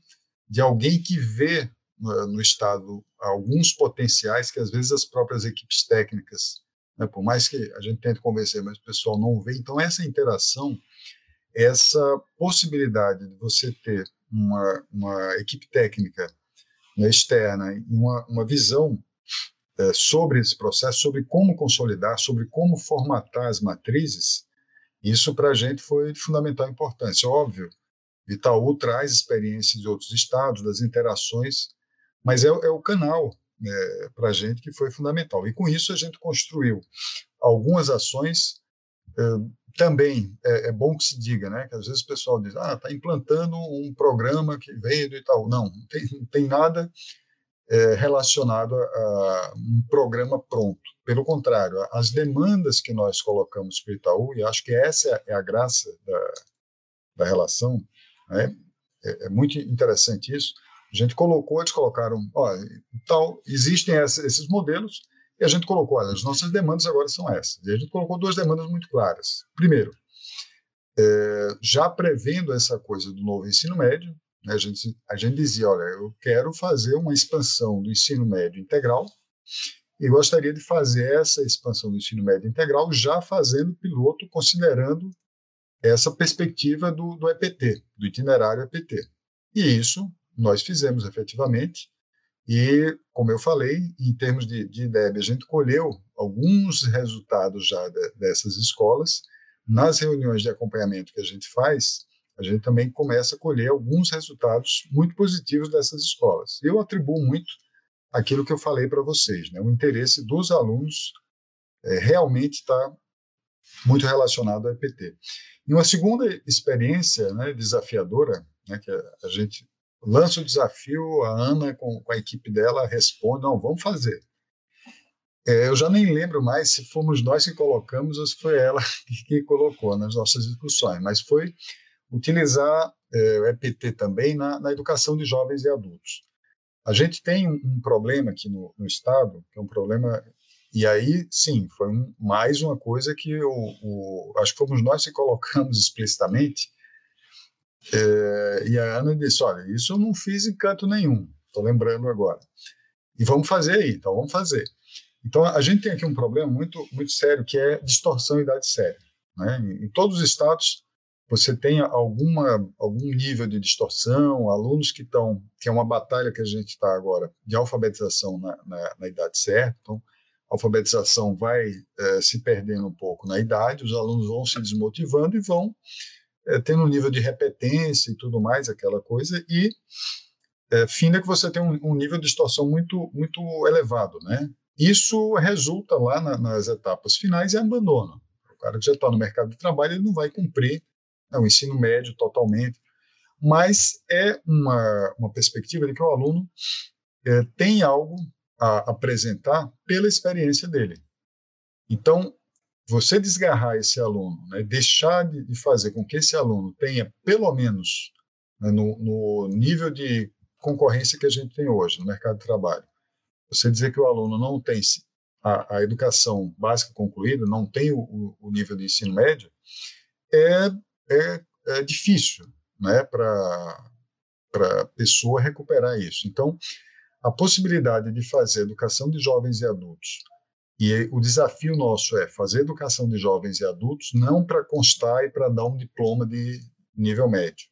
de alguém que vê no, no Estado alguns potenciais que às vezes as próprias equipes técnicas né? Por mais que a gente tente convencer, mas o pessoal não vê. Então, essa interação, essa possibilidade de você ter uma, uma equipe técnica né, externa e uma, uma visão é, sobre esse processo, sobre como consolidar, sobre como formatar as matrizes, isso para a gente foi de fundamental importância. Óbvio, Itaú traz experiências de outros estados, das interações, mas é, é o canal é, para a gente que foi fundamental. E com isso a gente construiu algumas ações. É, também é, é, bom que se diga, né? Que às vezes o pessoal diz, ah, está implantando um programa que veio do Itaú. Não, não tem, não tem nada é, relacionado a, a, um programa pronto. Pelo contrário, as demandas que nós colocamos para o Itaú, e acho que essa é a graça da, da relação, né? é, é muito interessante isso, a gente colocou, eles colocaram, tal, existem esses modelos, e a gente colocou, olha, as nossas demandas agora são essas. E a gente colocou duas demandas muito claras. Primeiro, é, já prevendo essa coisa do novo ensino médio, né, a, gente, a gente dizia, olha, eu quero fazer uma expansão do ensino médio integral e gostaria de fazer essa expansão do ensino médio integral já fazendo piloto, considerando essa perspectiva do, do EPT, do itinerário EPT. E isso nós fizemos efetivamente. E, como eu falei, em termos de, de IDEB, a gente colheu alguns resultados já de, dessas escolas. Nas reuniões de acompanhamento que a gente faz, a gente também começa a colher alguns resultados muito positivos dessas escolas. Eu atribuo muito aquilo que eu falei para vocês, né? o interesse dos alunos é, realmente está muito relacionado ao EPT. E uma segunda experiência né, desafiadora, né, que a gente lança o desafio, a Ana com, com a equipe dela responde, não, vamos fazer. É, eu já nem lembro mais se fomos nós que colocamos ou se foi ela que colocou nas nossas discussões, mas foi utilizar é, o EPT também na, na, educação de jovens e adultos. A gente tem um, um problema aqui no, no, Estado, que é um problema, e aí, sim, foi um, mais uma coisa que o, o, acho que fomos nós que colocamos explicitamente, é, e a Ana disse: Olha, isso eu não fiz em canto nenhum, estou lembrando agora. E vamos fazer aí, então vamos fazer. Então a gente tem aqui um problema muito, muito sério que é distorção idade séria. Né? Em, em todos os estados você tem alguma, algum nível de distorção, alunos que estão, que é uma batalha que a gente está agora de alfabetização na, na, na, idade certa, então a alfabetização vai é, se perdendo um pouco na idade, os alunos vão se desmotivando e vão é, tendo um nível de repetência e tudo mais, aquela coisa, e é, finda que você tem um, um, nível de distorção muito, muito elevado, né? Isso resulta lá na, nas etapas finais e abandono. O cara que já está no mercado de trabalho, ele não vai cumprir o ensino médio totalmente, mas é uma, uma perspectiva de que o aluno é, tem algo a apresentar pela experiência dele. Então, você desgarrar esse aluno, né, deixar de, de, fazer com que esse aluno tenha, pelo menos, né, no, no, nível de concorrência que a gente tem hoje no mercado de trabalho, você dizer que o aluno não tem a, a educação básica concluída, não tem o, o, nível de ensino médio, é, é, é difícil né, para a pessoa recuperar isso. Então, a possibilidade de fazer educação de jovens e adultos e o desafio nosso é fazer educação de jovens e adultos não para constar e para dar um diploma de nível médio.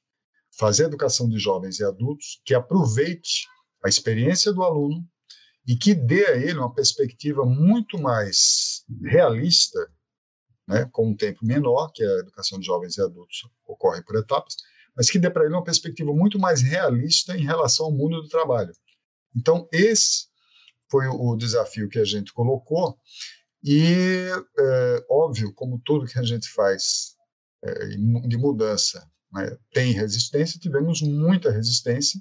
Fazer educação de jovens e adultos que aproveite a experiência do aluno e que dê a ele uma perspectiva muito mais realista, né, com um tempo menor, que a educação de jovens e adultos ocorre por etapas, mas que dê para ele uma perspectiva muito mais realista em relação ao mundo do trabalho. Então, esse foi o desafio que a gente colocou, e, é, óbvio, como tudo que a gente faz é, de mudança né, tem resistência, tivemos muita resistência,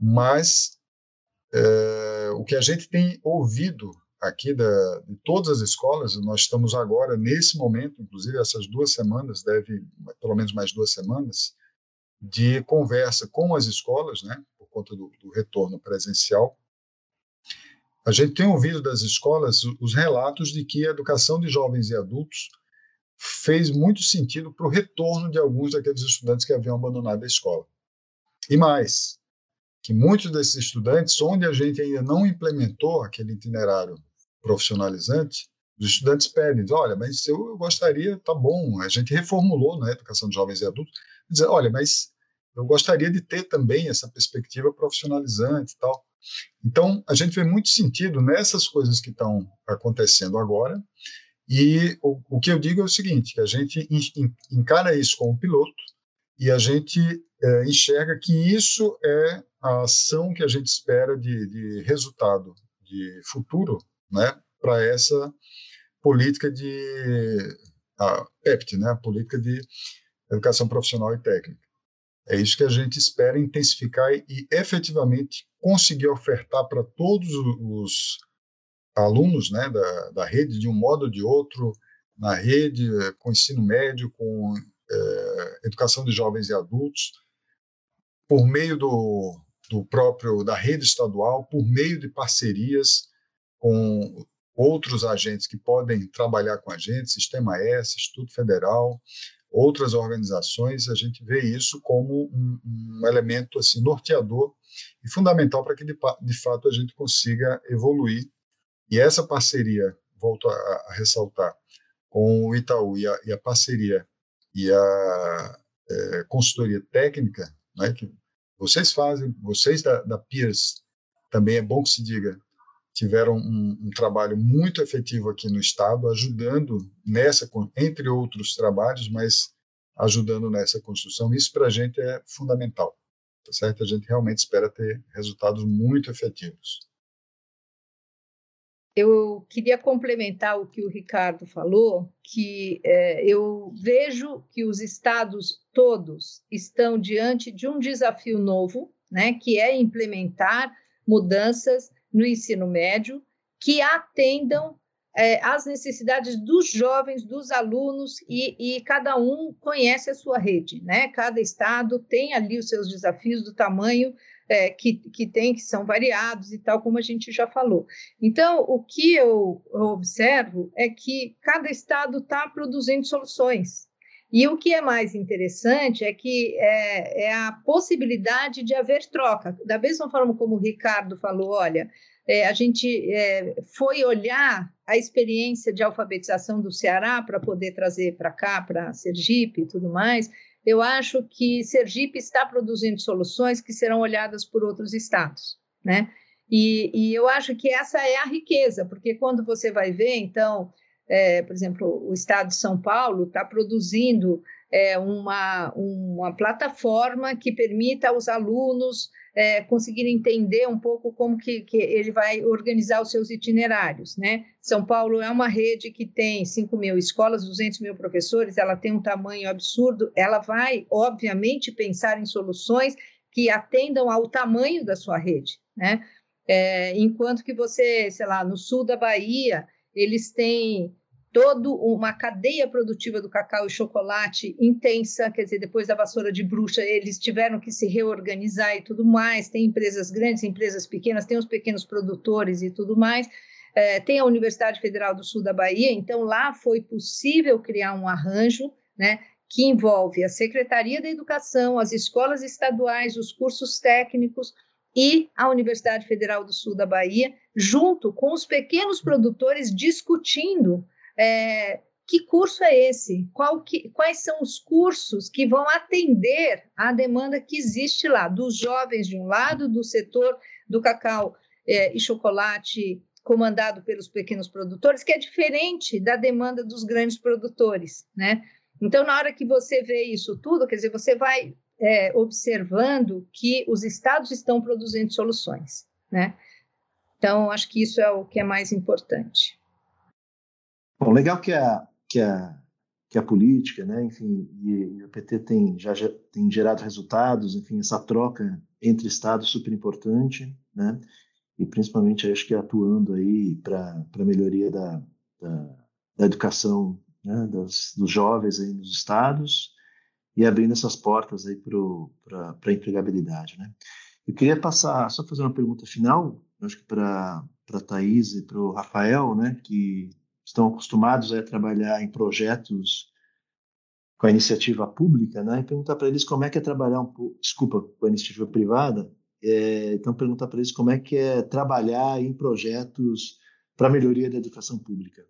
mas é, o que a gente tem ouvido aqui da, de todas as escolas, nós estamos agora, nesse momento, inclusive essas duas semanas, deve, pelo menos mais duas semanas, de conversa com as escolas, né, por conta do, do retorno presencial. A gente tem ouvido das escolas os relatos de que a educação de jovens e adultos fez muito sentido para o retorno de alguns daqueles estudantes que haviam abandonado a escola. E mais, que muitos desses estudantes, onde a gente ainda não implementou aquele itinerário profissionalizante, os estudantes pedem, olha, mas eu gostaria, tá bom, a gente reformulou na né, educação de jovens e adultos, dizer, olha, mas eu gostaria de ter também essa perspectiva profissionalizante e tal. Então, a gente vê muito sentido nessas coisas que estão acontecendo agora, e o, o, que eu digo é o seguinte, que a gente encara isso como piloto e a gente é, enxerga que isso é a ação que a gente espera de, de resultado de futuro né, para essa política de a PEPT, né, a política de educação profissional e técnica. É isso que a gente espera intensificar e efetivamente conseguir ofertar para todos os alunos né, da, da rede, de um modo ou de outro, na rede, com ensino médio, com é, educação de jovens e adultos, por meio do, do próprio da rede estadual, por meio de parcerias com outros agentes que podem trabalhar com a gente, Sistema S, Instituto Federal, outras organizações, a gente vê isso como um, um elemento assim norteador e fundamental para que de, de, fato a gente consiga evoluir. E essa parceria, volto a, a ressaltar, com o Itaú e a, e a parceria e a é, consultoria técnica, né, que vocês fazem, vocês da, da Peers, também é bom que se diga, tiveram um, um, trabalho muito efetivo aqui no estado, ajudando nessa, entre outros trabalhos, mas ajudando nessa construção. Isso para a gente é fundamental, tá certo? A gente realmente espera ter resultados muito efetivos.
Eu queria complementar o que o Ricardo falou, que é, eu vejo que os estados todos estão diante de um desafio novo, né, que é implementar mudanças no ensino médio que atendam é, às necessidades dos jovens, dos alunos, e, e, cada um conhece a sua rede, né? Cada estado tem ali os seus desafios do tamanho é, que, que tem, que são variados e tal, como a gente já falou. Então, o que eu, eu observo é que cada estado está produzindo soluções. E o que é mais interessante é que é, é a possibilidade de haver troca. Da mesma forma como o Ricardo falou, olha, é, a gente é, foi olhar a experiência de alfabetização do Ceará para poder trazer para cá, para Sergipe e tudo mais. Eu acho que Sergipe está produzindo soluções que serão olhadas por outros estados, né? E, e eu acho que essa é a riqueza, porque quando você vai ver, então, é, por exemplo, o estado de São Paulo está produzindo é, uma, uma plataforma que permita aos alunos é, conseguir entender um pouco como que, que, ele vai organizar os seus itinerários, né? São Paulo é uma rede que tem 5 mil escolas, 200 mil professores, ela tem um tamanho absurdo, ela vai, obviamente, pensar em soluções que atendam ao tamanho da sua rede, né? É, enquanto que você, sei lá, no sul da Bahia, eles têm toda uma cadeia produtiva do cacau e chocolate intensa, quer dizer, depois da vassoura de bruxa, eles tiveram que se reorganizar e tudo mais. Tem empresas grandes, empresas pequenas, tem os pequenos produtores e tudo mais. É, tem a Universidade Federal do Sul da Bahia, então lá foi possível criar um arranjo, né? Que envolve a Secretaria da Educação, as escolas estaduais, os cursos técnicos, e a Universidade Federal do Sul da Bahia, junto com os pequenos produtores, discutindo é, que curso é esse? Que, quais são os cursos que vão atender à demanda que existe lá, dos jovens de um lado, do setor do cacau é, e chocolate comandado pelos pequenos produtores, que é diferente da demanda dos grandes produtores, né? Então, na hora que você vê isso tudo, quer dizer, você vai é, observando que os estados estão produzindo soluções, né? Então, acho que isso é o que é mais importante.
Bom, legal que a, que a, que a política, né, enfim, e, e o PT tem já, já tem gerado resultados, enfim, essa troca entre estados super importante, né? E principalmente acho que atuando aí para a melhoria da, da, da educação né, dos, dos jovens aí nos estados e abrindo essas portas aí para a empregabilidade, né? Eu queria passar, só fazer uma pergunta final, acho que para a Thais e para o Rafael, né, que estão acostumados a trabalhar em projetos com a iniciativa pública, né, e perguntar para eles como é que é trabalhar um desculpa, com a iniciativa privada, é, então perguntar para eles como é que é trabalhar em projetos para melhoria da educação pública.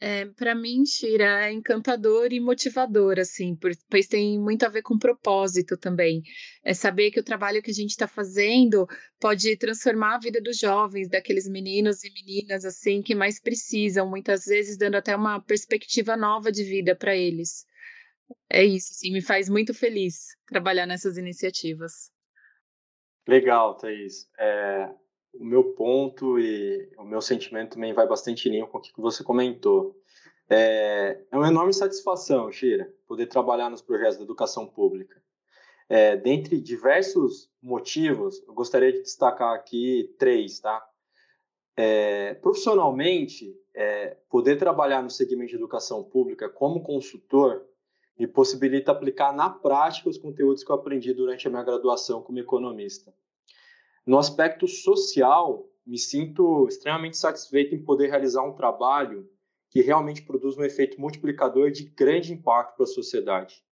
É, para mim, Shira, é encantador e motivador, assim, pois tem muito a ver com propósito também. É saber que o trabalho que a gente está fazendo pode transformar a vida dos jovens, daqueles meninos e meninas, assim, que mais precisam, muitas vezes dando até uma perspectiva nova de vida para eles. É isso, assim, me faz muito feliz trabalhar nessas iniciativas.
Legal, Thaís. É, o meu ponto e o meu sentimento também vai bastante em linha com o que você comentou. É, é uma enorme satisfação, Shira, poder trabalhar nos projetos da educação pública. É, dentre diversos motivos, eu gostaria de destacar aqui três, tá? É, profissionalmente, é, poder trabalhar no segmento de educação pública como consultor me possibilita aplicar na prática os conteúdos que eu aprendi durante a minha graduação como economista. No aspecto social, me sinto extremamente satisfeito em poder realizar um trabalho que realmente produz um efeito multiplicador de grande impacto para a sociedade.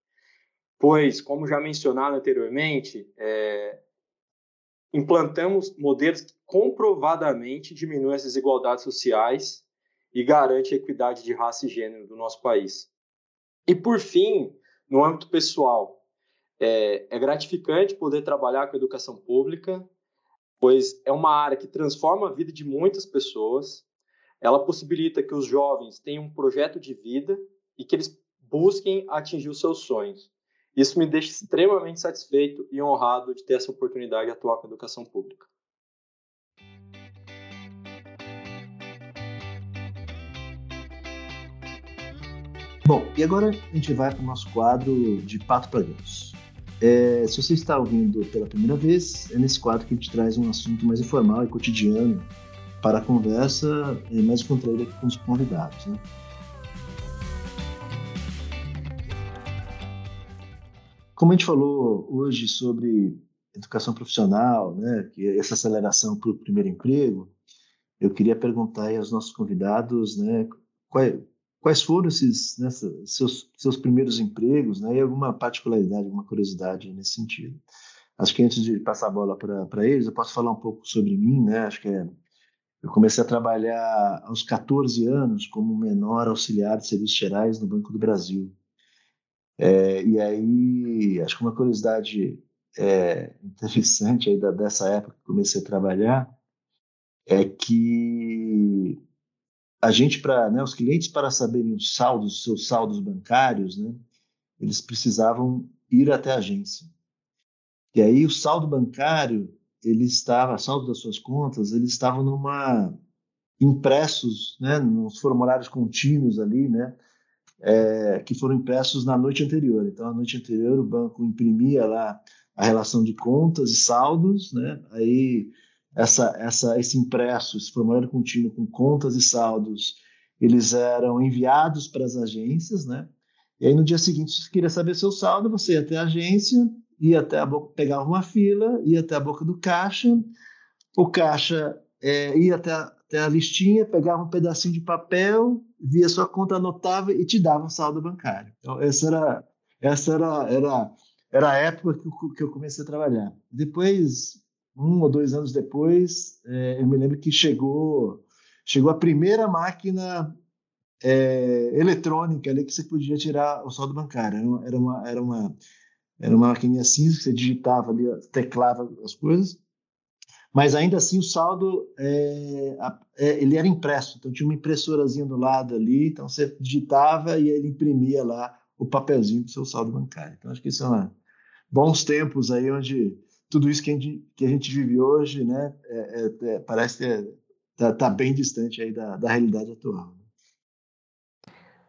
Pois, como já mencionado anteriormente, é, implantamos modelos que comprovadamente diminuem as desigualdades sociais e garante a equidade de raça e gênero do nosso país. E, por fim, no âmbito pessoal, é, é gratificante poder trabalhar com a educação pública pois é uma área que transforma a vida de muitas pessoas. Ela possibilita que os jovens tenham um projeto de vida e que eles busquem atingir os seus sonhos. Isso me deixa extremamente satisfeito e honrado de ter essa oportunidade de atuar com a educação pública.
Bom, e agora a gente vai para o nosso quadro de Pato para Deus. É, se você está ouvindo pela primeira vez, é nesse quadro que a gente traz um assunto mais informal e cotidiano para a conversa e mais contraída com os convidados. Né? Como a gente falou hoje sobre educação profissional, né, é essa aceleração para o primeiro emprego, eu queria perguntar aos nossos convidados né, qual, é, quais foram esses né, seus, seus primeiros empregos, né, e alguma particularidade, alguma curiosidade nesse sentido. Acho que antes de passar a bola para eles, eu posso falar um pouco sobre mim, né? Acho que é, eu comecei a trabalhar aos 14 anos como menor auxiliar de serviços gerais no Banco do Brasil. É, e aí, acho que uma curiosidade é, interessante aí da, dessa época que comecei a trabalhar é que a gente para né, os clientes para saberem os saldos, seus saldos bancários, né, eles precisavam ir até a agência. E aí o saldo bancário, ele estava, saldo das suas contas, eles estavam numa impressos, né, nos formulários contínuos ali, né, é, que foram impressos na noite anterior. Então, na noite anterior, o banco imprimia lá a relação de contas e saldos, né, aí essa, essa, esse impresso, esse formulário contínuo com contas e saldos, eles eram enviados para as agências, né? E aí no dia seguinte, se você queria saber seu saldo, você ia até a agência, ia até a boca, pegava uma fila, ia até a boca do caixa, o caixa é, ia até a, até a listinha, pegava um pedacinho de papel, via sua conta, anotava e te dava um saldo bancário. Então essa era essa era era era a época que eu, que eu comecei a trabalhar. Depois um ou dois anos depois, é, eu me lembro que chegou, chegou a primeira máquina é, eletrônica ali que você podia tirar o saldo bancário. Era uma, era uma, era uma maquininha cinza que você digitava ali, teclava as coisas. Mas ainda assim o saldo é, é, ele era impresso, então tinha uma impressorazinha do lado ali, então você digitava e ele imprimia lá o papelzinho do seu saldo bancário. Então acho que são é bons tempos aí onde tudo isso que a gente, que a gente vive hoje, né, é, é, é parece que está tá bem distante aí da, da realidade atual.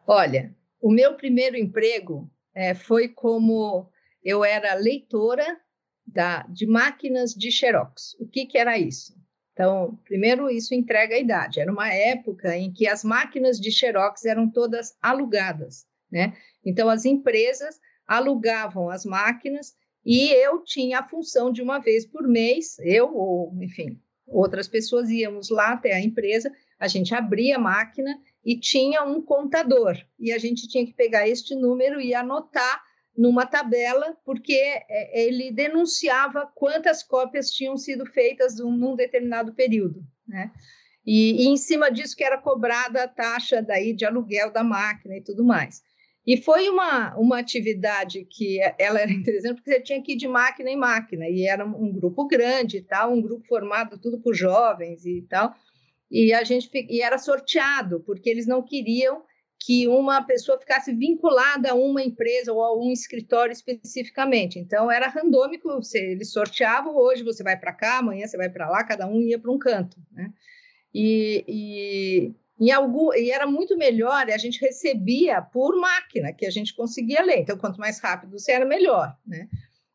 Olha, o meu primeiro emprego é, foi como eu era leitora da, de máquinas de xerox. O que, que era isso? Então, primeiro, isso entrega a idade. Era uma época em que as máquinas de xerox eram todas alugadas, né? Então, as empresas alugavam as máquinas e eu tinha a função de uma vez por mês, eu ou, enfim, outras pessoas íamos lá até a empresa, a gente abria a máquina e tinha um contador, e a gente tinha que pegar este número e anotar numa tabela, porque é, ele denunciava quantas cópias tinham sido feitas num determinado período, né? E, e, em cima disso que era cobrada a taxa daí de aluguel da máquina e tudo mais. E foi uma, uma atividade que ela era interessante, porque você tinha que ir de máquina em máquina, e era um grupo grande e tal, um grupo formado tudo por jovens e tal, e a gente e era sorteado, porque eles não queriam que uma pessoa ficasse vinculada a uma empresa ou a um escritório especificamente. Então, era randômico, você, eles sorteavam, hoje você vai para cá, amanhã você vai para lá, cada um ia para um canto. Né? E, e, em algum, e era muito melhor, a gente recebia por máquina, que a gente conseguia ler. Então, quanto mais rápido você era, melhor. Né?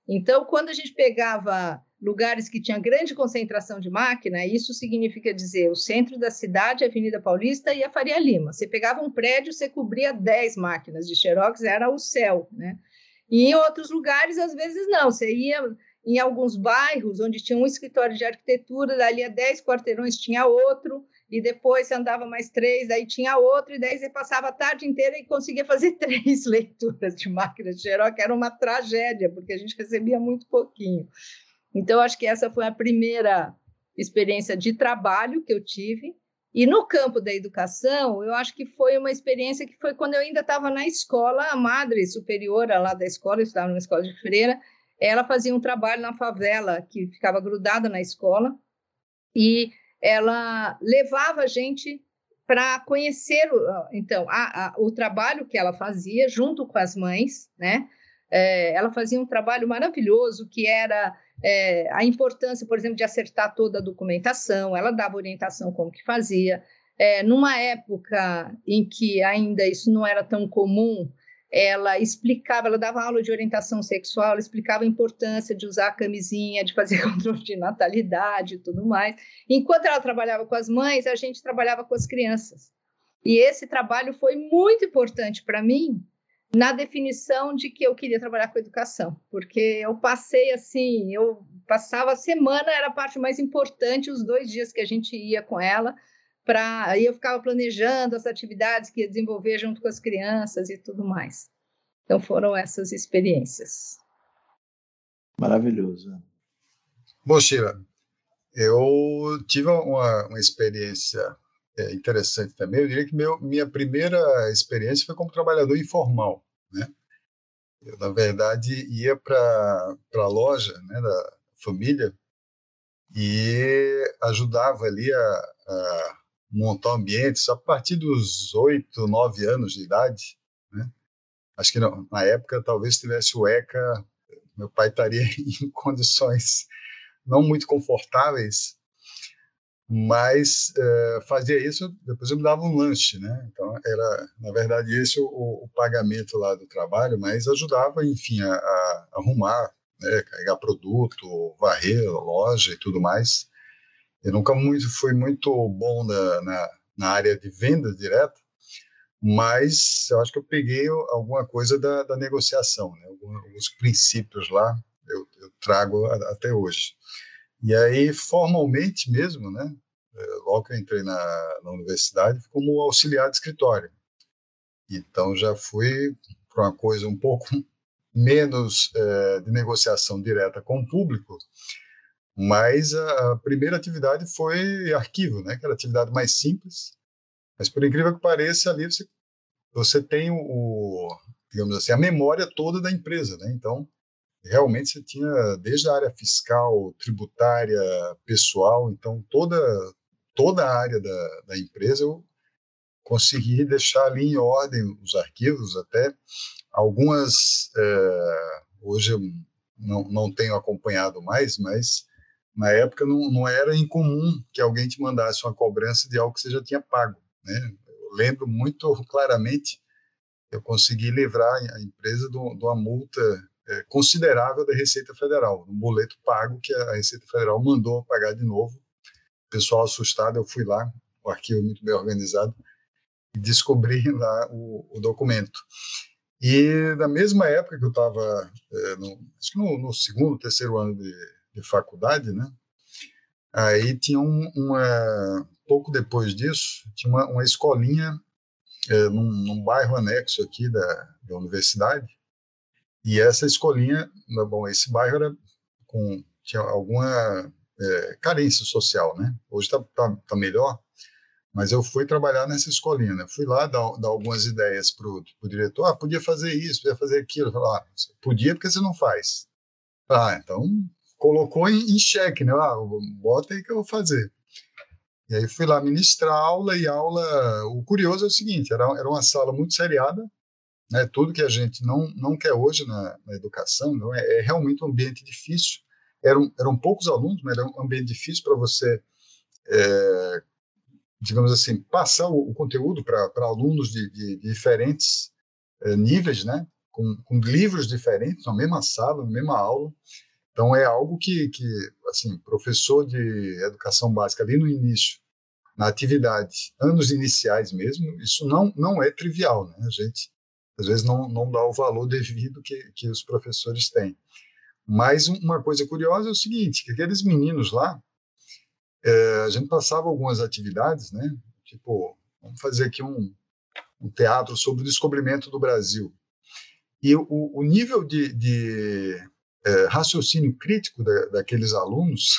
Então, quando a gente pegava lugares que tinha grande concentração de máquina, isso significa dizer o centro da cidade, a Avenida Paulista e a Faria Lima. Você pegava um prédio, você cobria 10 máquinas de Xerox, era o céu, né? E em outros lugares, às vezes, não. Você ia em alguns bairros onde tinha um escritório de arquitetura, dali a 10 quarteirões tinha outro, e depois você andava mais três, daí tinha outro, e daí você passava a tarde inteira e conseguia fazer três leituras de máquina de Xerox, era uma tragédia, porque a gente recebia muito pouquinho. Então, acho que essa foi a primeira experiência de trabalho que eu tive. E no campo da educação, eu acho que foi uma experiência que foi quando eu ainda estava na escola, a madre superiora lá da escola, eu estava numa escola de freira, ela fazia um trabalho na favela que ficava grudada na escola e ela levava a gente para conhecer, então, a, a, o trabalho que ela fazia junto com as mães, né? É, ela fazia um trabalho maravilhoso que era é, a importância, por exemplo, de acertar toda a documentação, ela dava orientação como que fazia. É, numa época em que ainda isso não era tão comum, ela explicava, ela dava aula de orientação sexual, ela explicava a importância de usar a camisinha, de fazer controle de natalidade e tudo mais. Enquanto ela trabalhava com as mães, a gente trabalhava com as crianças. E esse trabalho foi muito importante para mim, na definição de que eu queria trabalhar com educação, porque eu passei assim, eu passava a semana, era a parte mais importante, os dois dias que a gente ia com ela, para aí eu ficava planejando as atividades que ia desenvolver junto com as crianças e tudo mais. Então foram essas experiências.
Maravilhoso.
Bom, Sheila, eu tive uma, uma experiência é, interessante também. Eu diria que meu, minha primeira experiência foi como trabalhador informal, né? Eu, na verdade, ia para a loja né, da família e ajudava ali a, a montar ambientes a partir dos oito, nove anos de idade. Né? Acho que não, na época talvez tivesse o ECA, meu pai estaria em condições não muito confortáveis mas é, fazia isso, depois eu me dava um lanche, né? Então era, na verdade, esse o, o pagamento lá do trabalho, mas ajudava, enfim, a, a arrumar, né? carregar produto, varrer loja e tudo mais. Eu nunca muito fui muito bom na, na, na área de venda direta, mas eu acho que eu peguei alguma coisa da, da negociação, né? alguns princípios lá eu, eu trago até hoje. E aí, formalmente mesmo, né, eh, logo que eu entrei na, na universidade, como auxiliar de escritório. Então, já fui para uma coisa um pouco menos é, de negociação direta com o público, mas a, primeira atividade foi arquivo, né, que era a atividade mais simples, mas por incrível que pareça, ali você, você tem o, digamos assim, a memória toda da empresa, né? Então, realmente você tinha desde a área fiscal, tributária, pessoal, então toda toda a área da, da empresa eu consegui deixar ali em ordem os arquivos até algumas é, hoje eu não, não tenho acompanhado mais, mas na época não, não era incomum que alguém te mandasse uma cobrança de algo que você já tinha pago, né? Eu lembro muito claramente eu consegui livrar a empresa de uma multa é, considerável da Receita Federal, um boleto pago que a Receita Federal mandou pagar de novo. O pessoal assustado, eu fui lá, o arquivo muito bem organizado, e descobri lá o, o documento. E na mesma época que eu estava, é, acho que no, no, segundo, terceiro ano de, de faculdade, né? Aí tinha um, uma, pouco depois disso, tinha uma, uma escolinha é, num, num, bairro anexo aqui da, da universidade, e essa escolinha, bom, esse bairro era com, tinha alguma é, carência social, né? Hoje está tá, tá melhor, mas eu fui trabalhar nessa escolinha, né? Fui lá dar, dar algumas ideias para o diretor. Ah, podia fazer isso, podia fazer aquilo. Falei, ah, podia porque você não faz. Ah, então colocou em, xeque, né? Ah, bota aí que eu vou fazer. E aí fui lá ministrar aula e aula. O curioso é o seguinte: era, era uma sala muito seriada, né? Tudo que a gente não não quer hoje na, na educação, não é, é, realmente um ambiente difícil. Eram eram poucos alunos, mas era um ambiente difícil para você é, digamos assim, passar o, o conteúdo para alunos de, de, de diferentes eh, níveis, né? Com, com, livros diferentes, na mesma sala, na mesma aula. Então, é algo que, que, assim, professor de educação básica ali no início, na atividade, anos iniciais mesmo, isso não, não é trivial, né? A gente, às vezes, não, não dá o valor devido que, que os professores têm. Mas uma coisa curiosa é o seguinte, que aqueles meninos lá, é, a gente passava algumas atividades, né? Tipo, vamos fazer aqui um, um teatro sobre o descobrimento do Brasil. E o, o nível de, de é, raciocínio crítico da, daqueles alunos,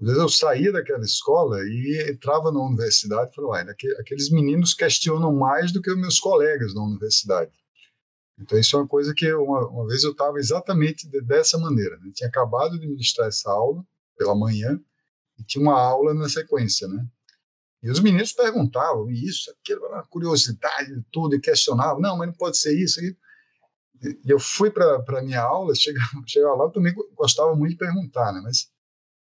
eu saía daquela escola e entrava na universidade e falava, aqueles meninos questionam mais do que os meus colegas na universidade. Então, isso é uma coisa que uma, uma vez eu estava exatamente de, dessa maneira. Né? Tinha acabado de ministrar essa aula pela manhã, e tinha uma aula na sequência, né? E os meninos perguntavam isso, aquilo, curiosidade, tudo, e questionavam, não, mas não pode ser isso. Eu fui para a minha aula, chegava, lá, eu também gostava muito de perguntar, né? Mas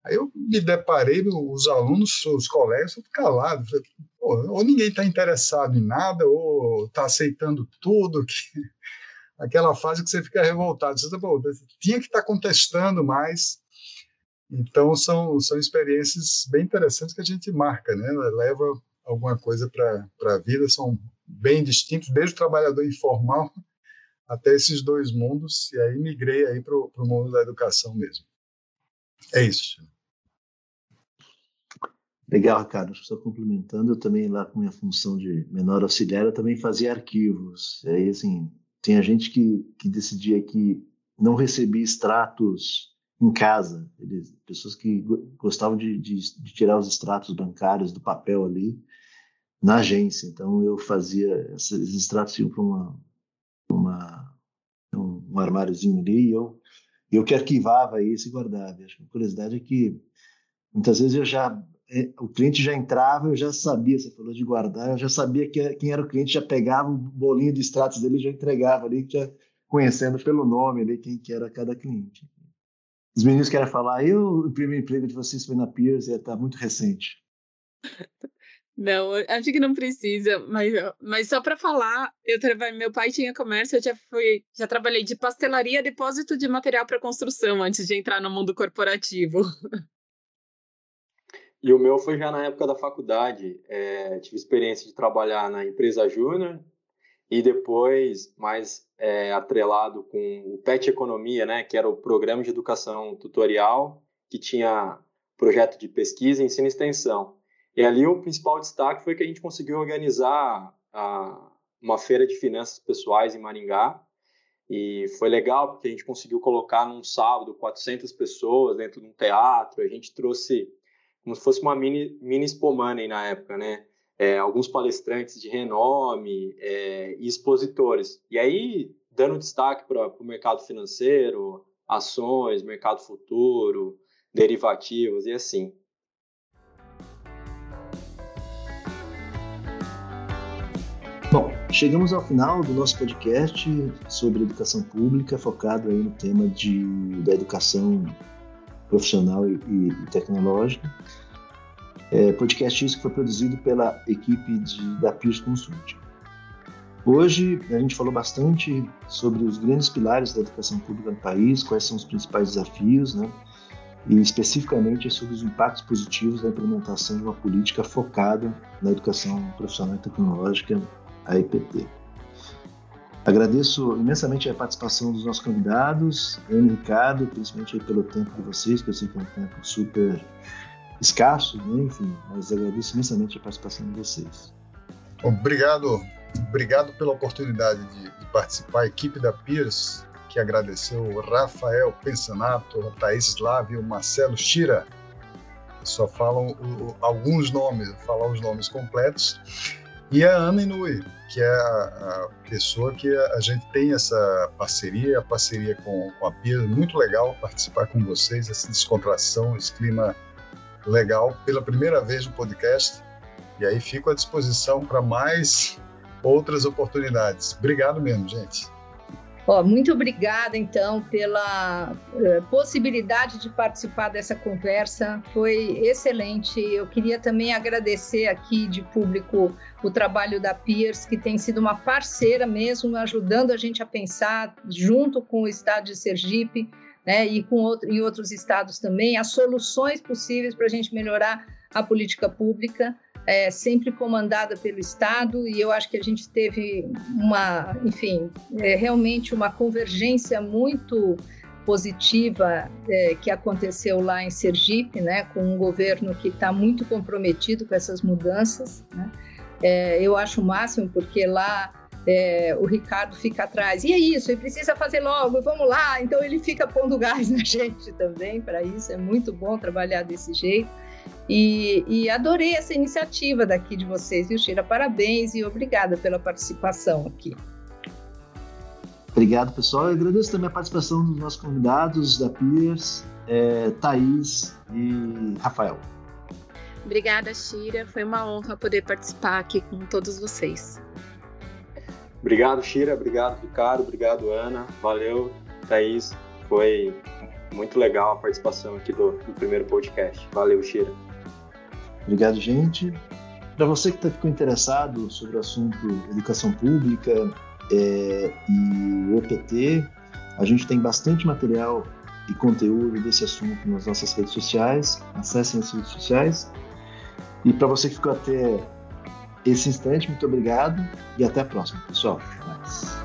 aí eu me deparei, os alunos, os colegas, calados, falei, ou ninguém está interessado em nada, ou está aceitando tudo, que... aquela fase que você fica revoltado. Você, Pô, tinha que estar tá contestando mais, então, são, são experiências bem interessantes que a gente marca, né? leva alguma coisa para a vida, são bem distintos, desde o trabalhador informal até esses dois mundos, e aí migrei aí para o mundo da educação mesmo. É isso.
Legal, Ricardo. Só complementando, eu também lá com minha função de menor auxiliar, eu também fazia arquivos. E aí, assim, tinha gente que, que decidia que não recebia extratos em casa, eles, pessoas que gostavam de, de, de, tirar os extratos bancários do papel ali na agência. Então eu fazia esses extratos iam para uma, um, um, armáriozinho ali e eu eu que arquivava isso e guardava. Acho que a curiosidade é que muitas vezes eu já é, o cliente já entrava, eu já sabia, você falou de guardar, eu já sabia que, quem era o cliente, já pegava o bolinho de extratos dele já entregava ali, já conhecendo pelo nome ali quem que era cada cliente. Os meninos querem falar, eu, o primeiro emprego de vocês foi na Pierce, está muito recente.
Não, acho que não precisa, mas, mas só para falar, eu meu pai tinha comércio, eu já fui, já trabalhei de pastelaria, depósito de material para construção antes de entrar no mundo corporativo.
E o meu foi já na época da faculdade. É, tive experiência de trabalhar na empresa júnior, e depois mais é, atrelado com o PET Economia, né, que era o Programa de Educação Tutorial, que tinha projeto de pesquisa, ensino e extensão. E ali o principal destaque foi que a gente conseguiu organizar a, uma feira de finanças pessoais em Maringá, e foi legal porque a gente conseguiu colocar num sábado 400 pessoas dentro de um teatro, a gente trouxe como se fosse uma mini, mini Expo Money na época, né? é, alguns palestrantes de renome é, e expositores. E aí, dando destaque para o mercado financeiro, ações, mercado futuro, derivativos e assim.
Chegamos ao final do nosso podcast sobre educação pública, focado aí no tema de, da educação profissional e, e tecnológica. É, podcast isso que foi produzido pela equipe de, da Peers Consulting. Hoje a gente falou bastante sobre os grandes pilares da educação pública no país, quais são os principais desafios, né? e especificamente sobre os impactos positivos da implementação de uma política focada na educação profissional e tecnológica a EPT. Agradeço imensamente a participação dos nossos convidados, Ana Ricardo, principalmente pelo tempo de vocês, que eu sei que é um tempo super escasso, né? enfim, mas agradeço imensamente a participação de vocês.
Obrigado, obrigado pela oportunidade de, de participar. A equipe da Pierce, que agradeceu o Rafael Pensanato, a Thaís Slávio, o Marcelo Chira, só falam o, alguns nomes, falar os nomes completos e a Ana Inui, que é a, a, pessoa que a, a, gente tem essa parceria, a parceria com, com a Pia, muito legal participar com vocês, essa descontração, esse clima legal, pela primeira vez no podcast. E aí fico à disposição para mais outras oportunidades. Obrigado mesmo, gente.
Oh, muito obrigada, então, pela uh, possibilidade de participar dessa conversa. Foi excelente. Eu queria também agradecer aqui de público o trabalho da Piers, que tem sido uma parceira mesmo, ajudando a gente a pensar, junto com o Estado de Sergipe, né, e com outro, e outros estados também, as soluções possíveis para a gente melhorar a política pública é, sempre comandada pelo Estado, e eu acho que a gente teve uma, enfim, é, realmente uma convergência muito positiva é, que aconteceu lá em Sergipe, né, com um governo que está muito comprometido com essas mudanças. Né? É, eu acho o máximo, porque lá é, o Ricardo fica atrás, e é isso, ele precisa fazer logo, vamos lá. Então ele fica pondo gás na gente também para isso, é muito bom trabalhar desse jeito. E, e, adorei essa iniciativa daqui de vocês, viu, Shira? Parabéns e obrigada pela participação aqui.
Obrigado, pessoal. Eu agradeço também a participação dos nossos convidados, da Piers, é, Thaís e Rafael.
Obrigada, Shira. Foi uma honra poder participar aqui com todos vocês.
Obrigado, Shira. Obrigado, Ricardo. Obrigado, Ana. Valeu, Thaís. Foi muito legal a participação aqui do, do primeiro podcast. Valeu, Shira.
Obrigado, gente. Para você que tá, ficou interessado sobre o assunto educação pública é, e o EPT, a gente tem bastante material e conteúdo desse assunto nas nossas redes sociais. Acessem as redes sociais. E para você que ficou até esse instante, muito obrigado e até a próxima, pessoal. Até mais.